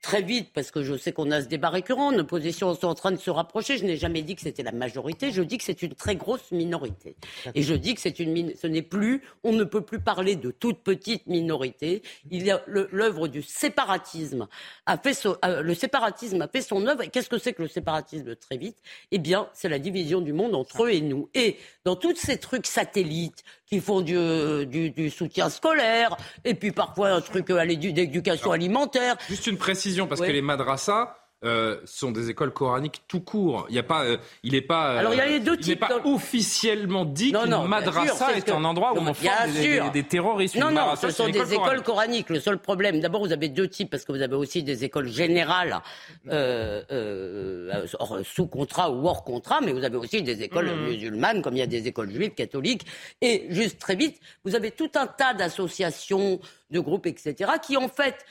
très vite, parce que je sais qu'on a ce débat récurrent, nos positions sont en train de se rapprocher. Je n'ai jamais dit que c'était la majorité, je dis que c'est une très grosse minorité. Et je dis que c'est une ce n'est plus, on ne peut plus parler de toute petite minorité. Il y a l'œuvre du séparatisme a fait euh, le séparatisme a fait son œuvre. Et qu'est-ce que c'est que le séparatisme très vite? Eh bien, c'est la division du monde entre eux et nous. Et dans tous ces trucs satellites qui font du, du, soutien scolaire, et puis parfois un truc à l'éducation alimentaire. Juste une précision, parce que les madrassas, euh, sont des écoles coraniques tout court. Il y a pas, euh, il n'est pas, Alors, il y a les deux il n'est pas officiellement dit qu'une madrasa est, un endroit où on forme des, des, terroristes. Non, non, ce sont des écoles coraniques. Le seul problème, d'abord, vous avez deux types parce que vous avez aussi des écoles générales euh, euh, sous contrat ou hors contrat, mais vous avez aussi des écoles mmh. musulmanes, comme il y a des écoles juives, catholiques. Et juste très vite, vous avez tout un tas d'associations, de groupes, etc., qui en fait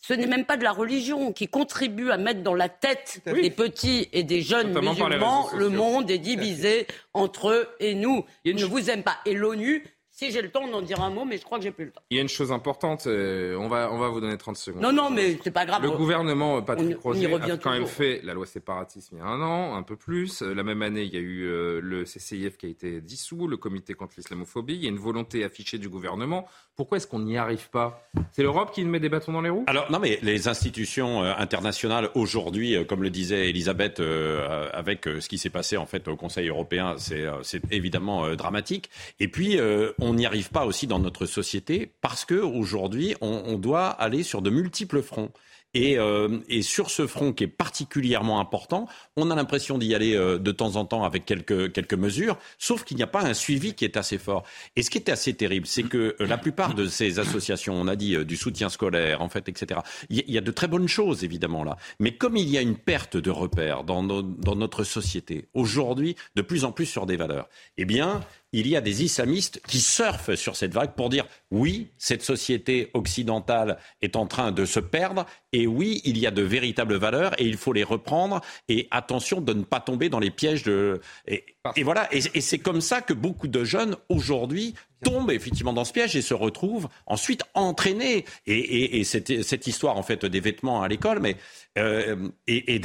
ce n'est même pas de la religion qui contribue à mettre dans la tête des petits et des jeunes musulmans le monde est divisé entre eux et nous. Ils ne vous aiment pas. Et l'ONU Si j'ai le temps, on en dira un mot, mais je crois que j'ai plus le temps. Il y a une chose importante, euh, on, va, on va vous donner 30 secondes. Non, non, mais c'est pas grave. Le gouvernement, Patrick on Roger, revient a quand même fait la loi séparatisme il y a un an, un peu plus. Euh, La même année, il y a eu euh, le CCIF qui a été dissous, le comité contre l'islamophobie. Il y a une volonté affichée du gouvernement. Pourquoi est-ce qu'on n'y arrive pas? C'est l'Europe qui nous met des bâtons dans les roues? Alors non, mais les institutions euh, internationales aujourd'hui, euh, comme le disait Elisabeth, euh, avec euh, ce qui s'est passé en fait au Conseil européen, c'est euh, c'est évidemment euh, dramatique. Et puis euh, on n'y arrive pas aussi dans notre société parce que aujourd'hui on, doit aller sur de multiples fronts. Et, euh, et sur ce front qui est particulièrement important, on a l'impression d'y aller euh, de temps en temps avec quelques, quelques mesures, sauf qu'il n'y a pas un suivi qui est assez fort. Et ce qui est assez terrible, c'est que euh, la plupart de ces associations, on a dit euh, du soutien scolaire, en fait, etc., il y, y a de très bonnes choses, évidemment, là. Mais comme il y a une perte de repères dans, nos- dans notre société, aujourd'hui, de plus en plus sur des valeurs, eh bien, il y a des islamistes qui surfent sur cette vague pour dire oui, cette société occidentale est en train de se perdre et oui, il y a de véritables valeurs et il faut les reprendre et attention de ne pas tomber dans les pièges de... Et, voilà, et, c'est comme ça que beaucoup de jeunes aujourd'hui tombent effectivement dans ce piège et se retrouvent ensuite entraînés. Et, et, et cette, histoire en fait des vêtements à l'école, mais euh, et,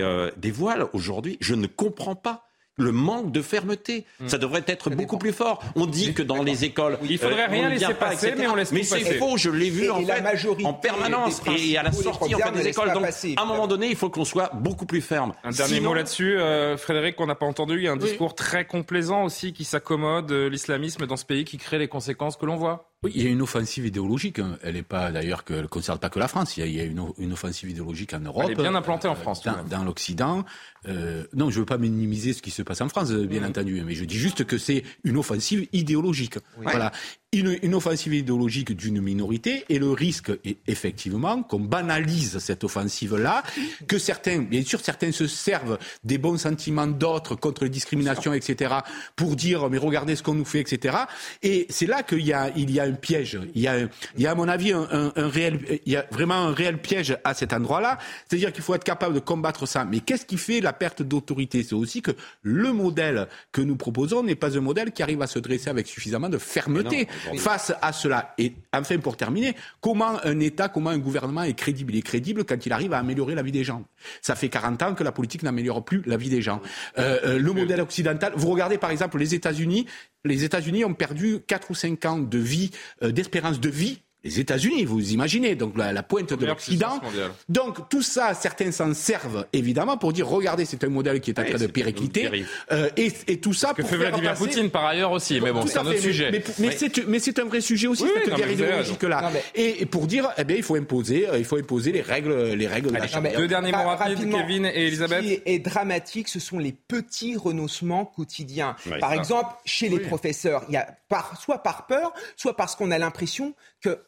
euh, des voiles aujourd'hui, je ne comprends pas le manque de fermeté. Ça devrait être beaucoup plus fort. On dit que dans les écoles, Il faudrait euh, rien laisser pas, passer, etc. mais on laisse tout c'est faux. Je l'ai vu Et- en et la fait majorité en permanence et à la sortie en des fait écoles. Donc, passer, à un moment donné, il faut qu'on soit beaucoup plus ferme. Un dernier Sinon- mot là-dessus, euh, Frédéric, qu'on n'a pas entendu. Il y a un discours très complaisant aussi qui s'accommode de l'islamisme dans ce pays qui crée les conséquences que l'on voit. Oui, il y a une offensive idéologique. hein. Elle n'est pas d'ailleurs qu'elle ne concerne pas que la France. Il y a, une, une offensive idéologique en Europe. Elle est bien implantée en France, tout de Dans, l'Occident. Euh, non, je ne veux pas minimiser ce qui se passe en France, bien Mhm. entendu, mais je dis juste que c'est une offensive idéologique. Voilà. Une, une offensive idéologique d'une minorité et le risque est effectivement qu'on banalise cette offensive-là, que certains, bien sûr, certains se servent des bons sentiments d'autres contre les discriminations, etc., pour dire mais regardez ce qu'on nous fait, etc. Et c'est là qu'il y a, il y a un piège. Il y a, il y a à mon avis un- un réel, il y a vraiment un réel piège à cet endroit-là. C'est-à-dire qu'il faut être capable de combattre ça. Mais qu'est-ce qui fait la perte d'autorité? C'est aussi que le modèle que nous proposons n'est pas un modèle qui arrive à se dresser avec suffisamment de fermeté face à cela. Et enfin, pour terminer, comment un État, comment un gouvernement est crédible? Il est crédible quand il arrive à améliorer la vie des gens. Ça fait 40 ans que la politique n'améliore plus la vie des gens. Euh, euh, le modèle occidental, vous regardez par exemple les États-Unis, les États-Unis ont perdu 4 ou 5 ans de vie, euh, d'espérance de vie. Les États-Unis, vous imaginez, donc la, la pointe de l'Occident. Donc tout ça, certains s'en servent évidemment pour dire regardez, c'est un modèle qui est en Oui, train de péricliter. Euh, et, et tout ça Que pour fait faire Vladimir passer- Poutine par ailleurs aussi, mais bon, c'est un autre mais- sujet. Mais, mais Oui. mais c'est un vrai sujet aussi, Oui, cette non, guerre. Non, mais- Et, et pour dire, eh bien, il faut imposer, euh, il faut imposer les règles, les règles de la charia. deux derniers mots Ra- rapides, rapidement, Kevin et Elisabeth. Ce qui est dramatique, ce sont les petits renoncements quotidiens. Par exemple, chez les professeurs, il y a par, soit par peur, soit parce qu'on a l'impression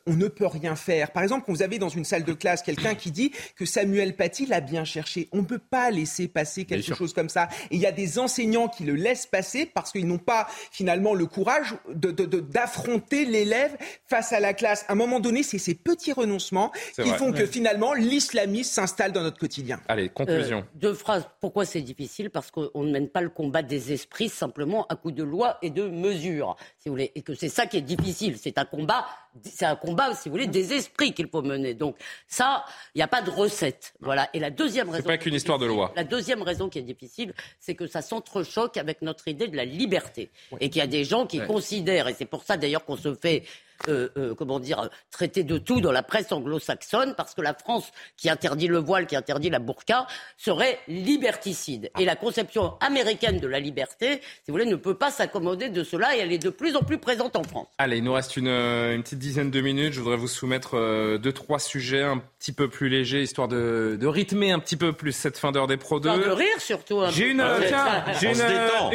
qu'on ne peut rien faire. Par exemple, quand vous avez dans une salle de classe quelqu'un qui dit que Samuel Paty l'a bien cherché, on ne peut pas laisser passer quelque chose comme ça. Et il y a des enseignants qui le laissent passer parce qu'ils n'ont pas finalement le courage de- de- de- d'affronter l'élève face à la classe. À un moment donné, c'est ces petits renoncements qui vrai. font que finalement l'islamisme s'installe dans notre quotidien. Allez, conclusion. Euh, deux phrases. Pourquoi c'est difficile? Parce qu'on ne mène pas le combat des esprits simplement à coup de loi et de mesures, si vous voulez. Et que c'est ça qui est difficile. C'est un combat, c'est un combat, si vous voulez, des esprits qu'il faut mener. Donc ça, il n'y a pas de recette. Voilà. Et la deuxième raison. pas qu'une histoire de loi. La deuxième raison qui est difficile, c'est que ça s'entrechoque avec notre idée de la liberté. Et qu'il y a des gens qui Ouais. considèrent, et c'est pour ça d'ailleurs qu'on se fait, euh, euh, comment dire, traiter de tout dans la presse anglo-saxonne, parce que la France, qui interdit le voile, qui interdit la burqa, serait liberticide. Et la conception américaine de la liberté, si vous voulez, ne peut pas s'accommoder de cela, et elle est de plus en plus présente en France. Allez, il nous reste une, euh, une petite dizaine de minutes. Je voudrais vous soumettre euh, deux, trois sujets un petit peu plus légers, histoire de, de rythmer un petit peu plus cette fin d'heure des Pro 2. Enfin, de rire surtout. un J'ai peu. une, tiens, j'ai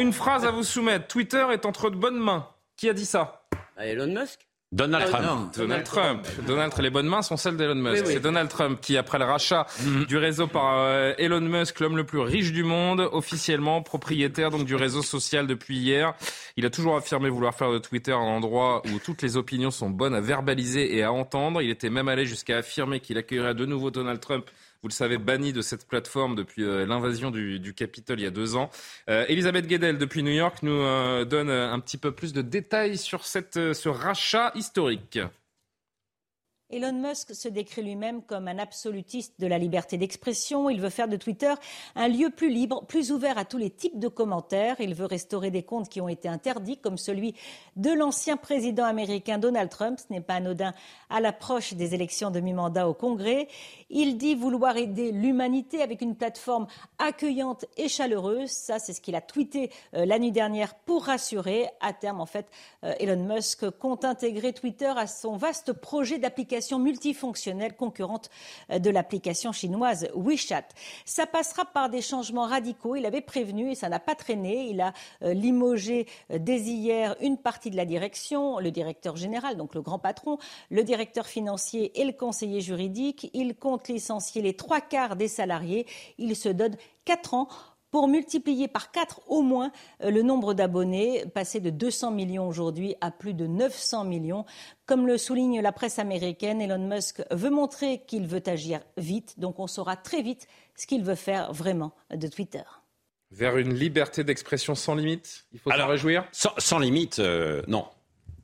une phrase à vous soumettre. Twitter est entre de bonnes mains. Qui a dit ça? Bah, Elon Musk Donald Ah, Trump. non. Donald Trump. Donald, les bonnes mains sont celles d'Elon Musk. Oui, oui. C'est Donald Trump qui, après le rachat du réseau par euh, Elon Musk, l'homme le plus riche du monde, officiellement propriétaire donc du réseau social depuis hier. Il a toujours affirmé vouloir faire de Twitter un endroit où toutes les opinions sont bonnes à verbaliser et à entendre. Il était même allé jusqu'à affirmer qu'il accueillerait de nouveau Donald Trump vous le savez, banni de cette plateforme depuis l'invasion du, Capitole il y a deux ans. Elisabeth Guedel, depuis New York, nous donne un petit peu plus de détails sur cette, ce rachat historique. Elon Musk se décrit lui-même comme un absolutiste de la liberté d'expression. Il veut faire de Twitter un lieu plus libre, plus ouvert à tous les types de commentaires. Il veut restaurer des comptes qui ont été interdits, comme celui de l'ancien président américain Donald Trump. Ce n'est pas anodin à l'approche des élections de mi-mandat au Congrès. Il dit vouloir aider l'humanité avec une plateforme accueillante et chaleureuse. Ça, c'est ce qu'il a tweeté euh, la nuit dernière pour rassurer. À terme, en fait, euh, Elon Musk compte intégrer Twitter à son vaste projet d'application multifonctionnelle concurrente euh, de l'application chinoise WeChat. Ça passera par des changements radicaux. Il avait prévenu et ça n'a pas traîné. Il a limogé dès hier une partie de la direction, le directeur général, donc le grand patron, le directeur financier et le conseiller juridique. Il compte licencier les trois quarts des salariés. Il se donne quatre ans pour multiplier par quatre au moins euh, le nombre d'abonnés, passé de 200 millions aujourd'hui à plus de 900 millions. Comme le souligne la presse américaine, Elon Musk veut montrer qu'il veut agir vite, donc on saura très vite ce qu'il veut faire vraiment de Twitter. Vers une liberté d'expression sans limite Il faut s'en réjouir? sans, limite, euh, non.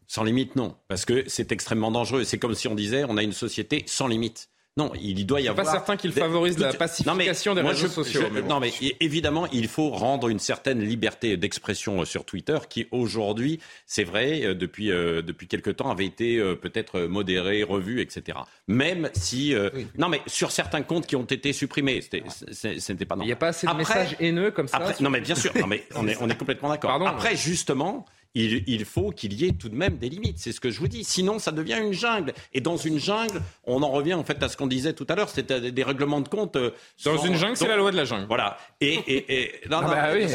Sans limite, non. Parce que c'est extrêmement dangereux. C'est comme si on disait on a une société sans limite. Non, il doit y avoir. pas certain qu'il favorise la pacification des réseaux sociaux. Non, mais évidemment, il faut rendre une certaine liberté d'expression euh, sur Twitter, qui aujourd'hui, c'est vrai, euh, depuis euh, depuis quelque temps, avait été peut-être modéré, revu, etc. Même si, non, mais sur certains comptes qui ont été supprimés, c'était pas. Il n'y a pas assez de messages haineux comme ça. Non, mais bien sûr. Non, mais on est on est complètement d'accord. Après, justement il, faut qu'il y ait tout de même des limites. C'est ce que je vous dis. Sinon, ça devient une jungle. Et dans une jungle, on en revient en fait à ce qu'on disait tout à l'heure. C'était des règlements de compte. Euh, dans une jungle, c'est la loi de la jungle. Voilà. Et, et, et... <laughs> Non, ah bah oui,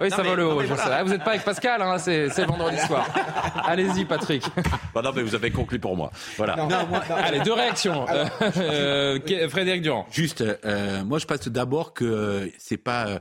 oui, ça va le haut. vous n'êtes pas avec Pascal, hein, c'est vendredi <laughs> soir. Allez-y, Patrick. Bah non, mais vous avez conclu pour moi. Voilà. Allez, deux réactions. <laughs> Euh, Frédéric Durand. Juste, euh, moi, je pense d'abord que c'est pas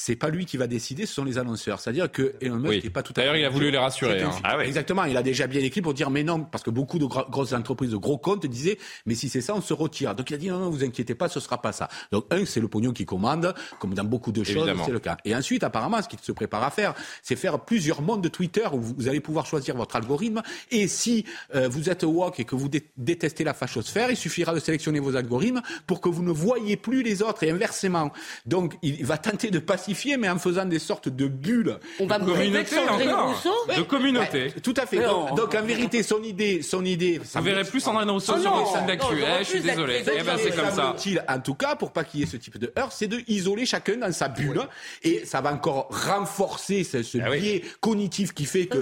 c'est pas lui qui va décider, ce sont les annonceurs. C'est-à-dire que Elon Musk n'est pas tout à D'ailleurs, il a voulu les rassurer. Hein. Ah Exactement, il a déjà bien écrit pour dire mais non, parce que beaucoup de grosses entreprises de gros comptes disaient mais si c'est ça, on se retire. Donc il a dit non, non, vous inquiétez pas, ce sera pas ça. Donc un, c'est le pognon qui commande, comme dans beaucoup de choses, c'est le cas. Et ensuite, apparemment, ce qu'il se prépare à faire, c'est faire plusieurs mondes de Twitter où vous allez pouvoir choisir votre algorithme. Et si euh, vous êtes woke et que vous détestez la fachosphère, il suffira de sélectionner vos algorithmes pour que vous ne voyez plus les autres et inversement. Donc il va tenter de mais en faisant des sortes de bulles. On va de communauté De communauté. tout à fait. Donc, en vérité, son idée, son idée. Ça verrait plus Sandrine Rousseau oh sur les scènes d'actu. Eh, je suis désolé. Eh ben, c'est comme ça. En tout cas, pour pas qu'il y ait ce type de heurts, c'est de isoler chacun dans sa bulle. Et ça va encore renforcer ce, ce ah biais cognitif qui fait qu'on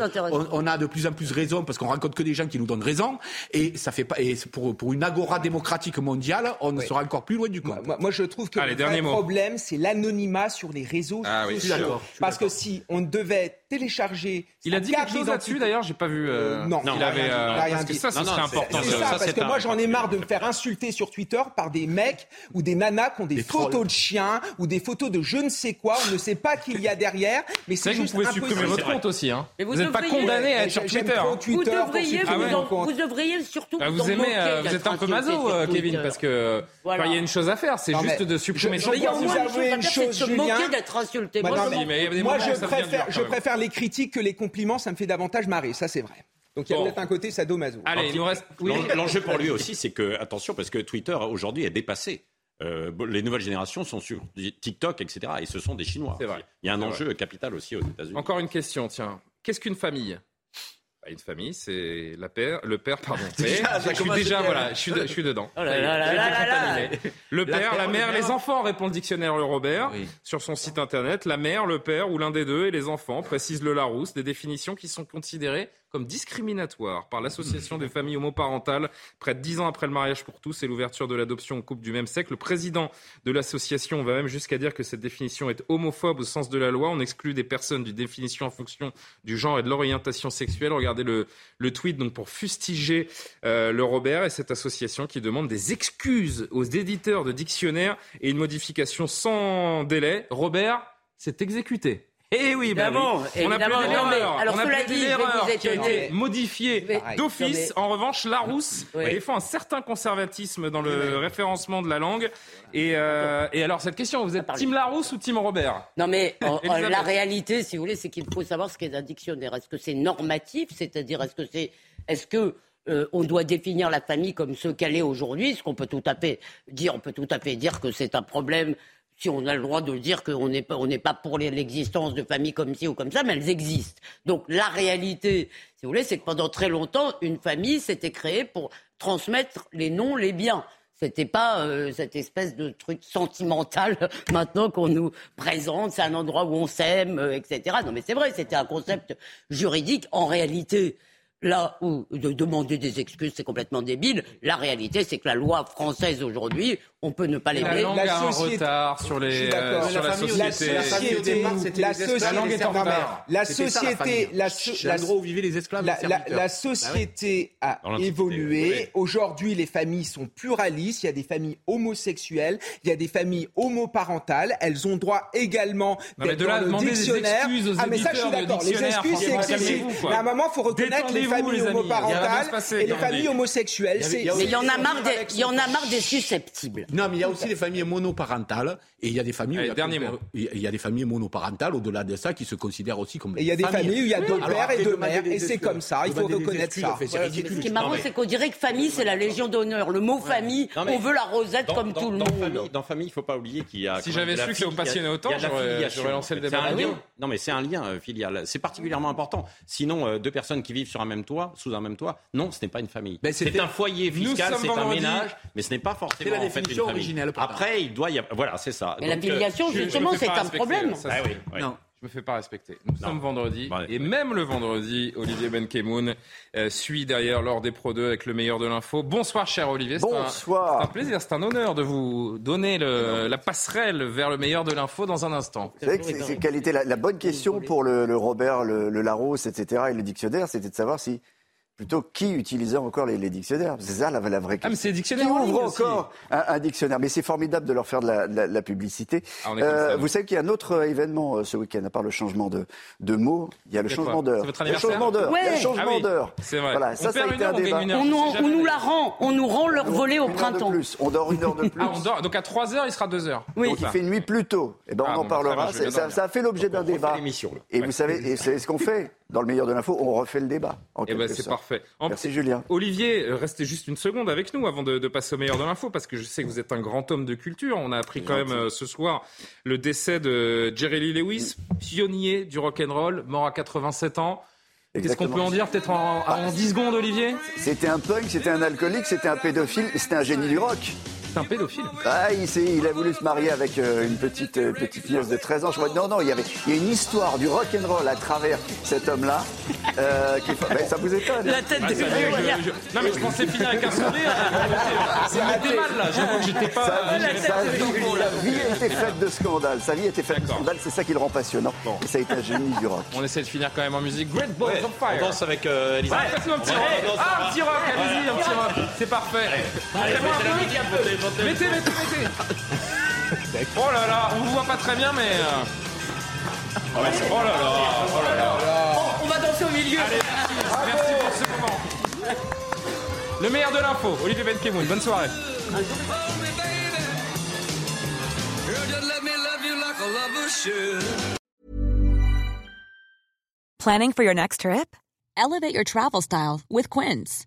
on a de plus en plus raison parce qu'on rencontre que des gens qui nous donnent raison. Et ça fait pas. Et pour, pour une agora démocratique mondiale, on sera encore plus loin du compte. Moi, je trouve que le problème, c'est l'anonymat sur les réseaux ah, oui. Parce que si on devait télécharger. Il a dit quelque chose là-dessus d'ailleurs, j'ai pas vu. Euh, non, il avait. Euh, parce que ça, ce serait important. C'est ça, parce que moi j'en ai marre de me faire insulter sur Twitter par des mecs ou des nanas qui ont des, photos de chiens ou des photos de je ne sais quoi. On ne sait pas qu'il y a derrière, mais c'est juste vous pouvez supprimer votre compte aussi. Hein. vous n'êtes pas condamné à être sur Twitter. Vous devriez, vous devriez surtout. Ah, vous aimez, euh, vous êtes un peu maso, Kevin, parce que il y a une chose à faire, c'est juste de supprimer son compte. Vous avouez une chose, Julien. d'être insulté. Moi, je préfère les critiques que les compliments. Ça me fait davantage marrer. Ça, c'est vrai. Donc il y a peut-être un côté sadomaso. Allez, il nous reste. L'enjeu pour lui aussi, c'est que attention, parce que Twitter aujourd'hui est dépassé. Euh, les nouvelles générations sont sur TikTok, etc. Et ce sont des Chinois. Vrai. Il y a un enjeu capital aussi aux États-Unis. Encore une question, tiens. Qu'est-ce qu'une famille? Une famille, c'est la père, le père, pardon. <laughs> je suis déjà, voilà, je suis, je suis dedans. Oh le père, la, mère, les enfants, répond le dictionnaire Le Robert sur son site internet. La mère, le père ou l'un des deux et les enfants, précise le Larousse, des définitions qui sont considérées comme discriminatoire par l'Association des familles homoparentales près de dix ans après le mariage pour tous et l'ouverture de l'adoption aux couples du même sexe. Le président de l'association va même jusqu'à dire que cette définition est homophobe au sens de la loi. On exclut des personnes du définition en fonction du genre et de l'orientation sexuelle. Regardez le, le tweet donc pour fustiger euh, le Robert et cette association qui demande des excuses aux éditeurs de dictionnaires et une modification sans délai. Robert, c'est exécuté. Eh oui, bah Évidemment, oui. On a évidemment. plaidé Non, mais, l'erreur. alors, On a cela plaidé dit, je vais l'erreur vous qui a été modifiée Mais- d'office. En revanche, Larousse Oui. défend un certain conservatisme dans le référencement de la langue. Et, euh, et alors, cette question, vous êtes Team Larousse ou Team Robert? Non mais en- en- Elisabeth. la réalité, si vous voulez, c'est qu'il faut savoir ce qu'est un dictionnaire. Est-ce que c'est normatif, c'est-à-dire est-ce que c'est, est-ce que euh, on doit définir la famille comme ce qu'elle est aujourd'hui? Ce qu'on peut tout à fait dire, on peut tout à fait dire que c'est un problème. Si on a le droit de dire qu'on n'est pas, on n'est pas pour l'existence de familles comme ci ou comme ça, mais elles existent. Donc la réalité, si vous voulez, c'est que pendant très longtemps, une famille s'était créée pour transmettre les noms, les biens. C'était pas euh, cette espèce de truc sentimental <laughs> maintenant qu'on nous présente, c'est un endroit où on s'aime, euh, etc. Non mais c'est vrai, c'était un concept juridique. En réalité, là où de demander des excuses, c'est complètement débile, la réalité, c'est que la loi française aujourd'hui, on peut ne pas La l'aimer. langue a un retard sur, les, euh, sur la. La société, la société, La la la société, la, la- la, la- la société a évolué. Aujourd'hui, les familles sont pluralistes. Il y a des familles homosexuelles, il y a des familles homoparentales. Elles ont droit également d'être de là à dans le demander des dictionnaire. excuses aux ah mais ça, je suis d'accord. Les excuses, c'est excessif. Mais à un moment, il faut reconnaître les familles les homoparentales et les familles homosexuelles. Mais il y en a marre des, il y en a marre des susceptibles. Non, mais il y a aussi des familles monoparentales et il y a des familles, où Allez, il y a dernier plus- mot. il y a des familles monoparentales au-delà de ça qui se considèrent aussi comme Et il y a des familles où il y a deux pères et deux mères, et c'est comme ça. Il faut reconnaître ça. Ce qui est marrant, c'est qu'on dirait que famille, c'est la légion d'honneur. Le mot famille, on veut la rosette comme tout le monde. dans famille, il ne faut pas oublier qu'il y a. Si j'avais su que ça vous passionnait autant, j'aurais- lancé le débat. Non, mais c'est un lien euh, filial. C'est particulièrement important. Sinon, euh, deux personnes qui vivent sur un même toit, sous un même toit, non, ce n'est pas une famille. Ben, c'est un foyer fiscal, c'est un vendredi. ménage, mais ce n'est pas forcément C'est la en fait, définition une famille. originelle, pourtant. Après, il doit y avoir. Voilà, c'est ça. Mais la Donc, euh, filiation, justement, c'est un problème. ça, bah c'est- oui, oui. Non. Je me fais pas respecter. Nous sommes vendredi. Et même le vendredi, Olivier Benkemoun euh, suit derrière l'or des Pro 2 avec le meilleur de l'info. Bonsoir, cher Olivier. C'est un- Bonsoir. C'est un, plaisir, c'est un honneur de vous donner le- la passerelle vers le meilleur de l'info dans un instant. Vous savez que c'est- c'est- quelle était la, la bonne question pour le, le Robert, le, le Larousse, etc. et le dictionnaire, c'était de savoir si plutôt qui utilisait encore les, les dictionnaires. C'est ça la, la vraie question. Ah, mais c'est les dictionnaires Qui ouvre encore un, un dictionnaire? Mais c'est formidable de leur faire de la, de la- de la publicité. Ah, on ça, nous. vous savez qu'il y a un autre euh, événement euh, ce week-end, à part le changement de, de mots, il y a le changement d'heure. C'est votre Il y a le changement d'heure. Il y a le Ouais. changement Ah oui, d'heure. c'est vrai. Voilà, On ça, ça a été heure, un on débat. On on jamais nous la rend, on nous rend leur volet au Une heure de printemps. plus. On dort une heure de <laughs> plus. Ah, on dort. Donc à 3h, il sera 2h. Oui. Donc il fait nuit plus tôt. Eh ben, Ah, on en bon, parlera. ça, a fait l'objet d'un on débat. Et Ouais. vous savez, et c'est ce qu'on fait dans le meilleur de l'info. On refait le débat. En Eh ben, c'est parfait. En- Merci Julien. Olivier, restez juste une seconde avec nous avant de, de passer au meilleur de l'info, parce que je sais que vous êtes un grand homme de culture. On a appris quand même euh, ce soir le décès de Jerry Lee Lewis, pionnier du rock and roll, mort à 87 ans. Qu'est-ce qu'on peut en dire peut-être en, en 10 secondes, Olivier? C'était un punk, c'était un alcoolique, c'était un pédophile, c'était un génie du rock. C'est un pédophile. Ah, il, a voulu se marier avec euh, une petite, euh, petite nièce de 13 ans. Je vois, non, non, il y, avait, il y a une histoire du rock and roll à travers cet homme-là. Euh, qui- ben, ça vous étonne La tête Ah, de ça y est, je- je- Non mais je pensais finir avec un sourire. C'est mal là. J'avoue que j'étais pas. Sa vie, sa vie- était faite de scandales. Sa vie était faite de scandales. C'est ça qui le rend passionnant. Et ça a été un génie du rock. On essaie de finir quand même en musique. Great Balls Ouais, of Fire. on danse avec euh, Ouais, un petit rock. Ah, un petit rock, allez-y, un petit rock. C'est parfait. Mettez, mettez, mettez. Oh là là, on vous voit pas très bien, mais. euh, Oh là là, oh là là. On, on va danser au milieu. Allez, merci, merci pour ce moment. Le meilleur de l'info, Olivier Benkemoun, bonne soirée. Planning for your next trip? Elevate your travel style with Quince.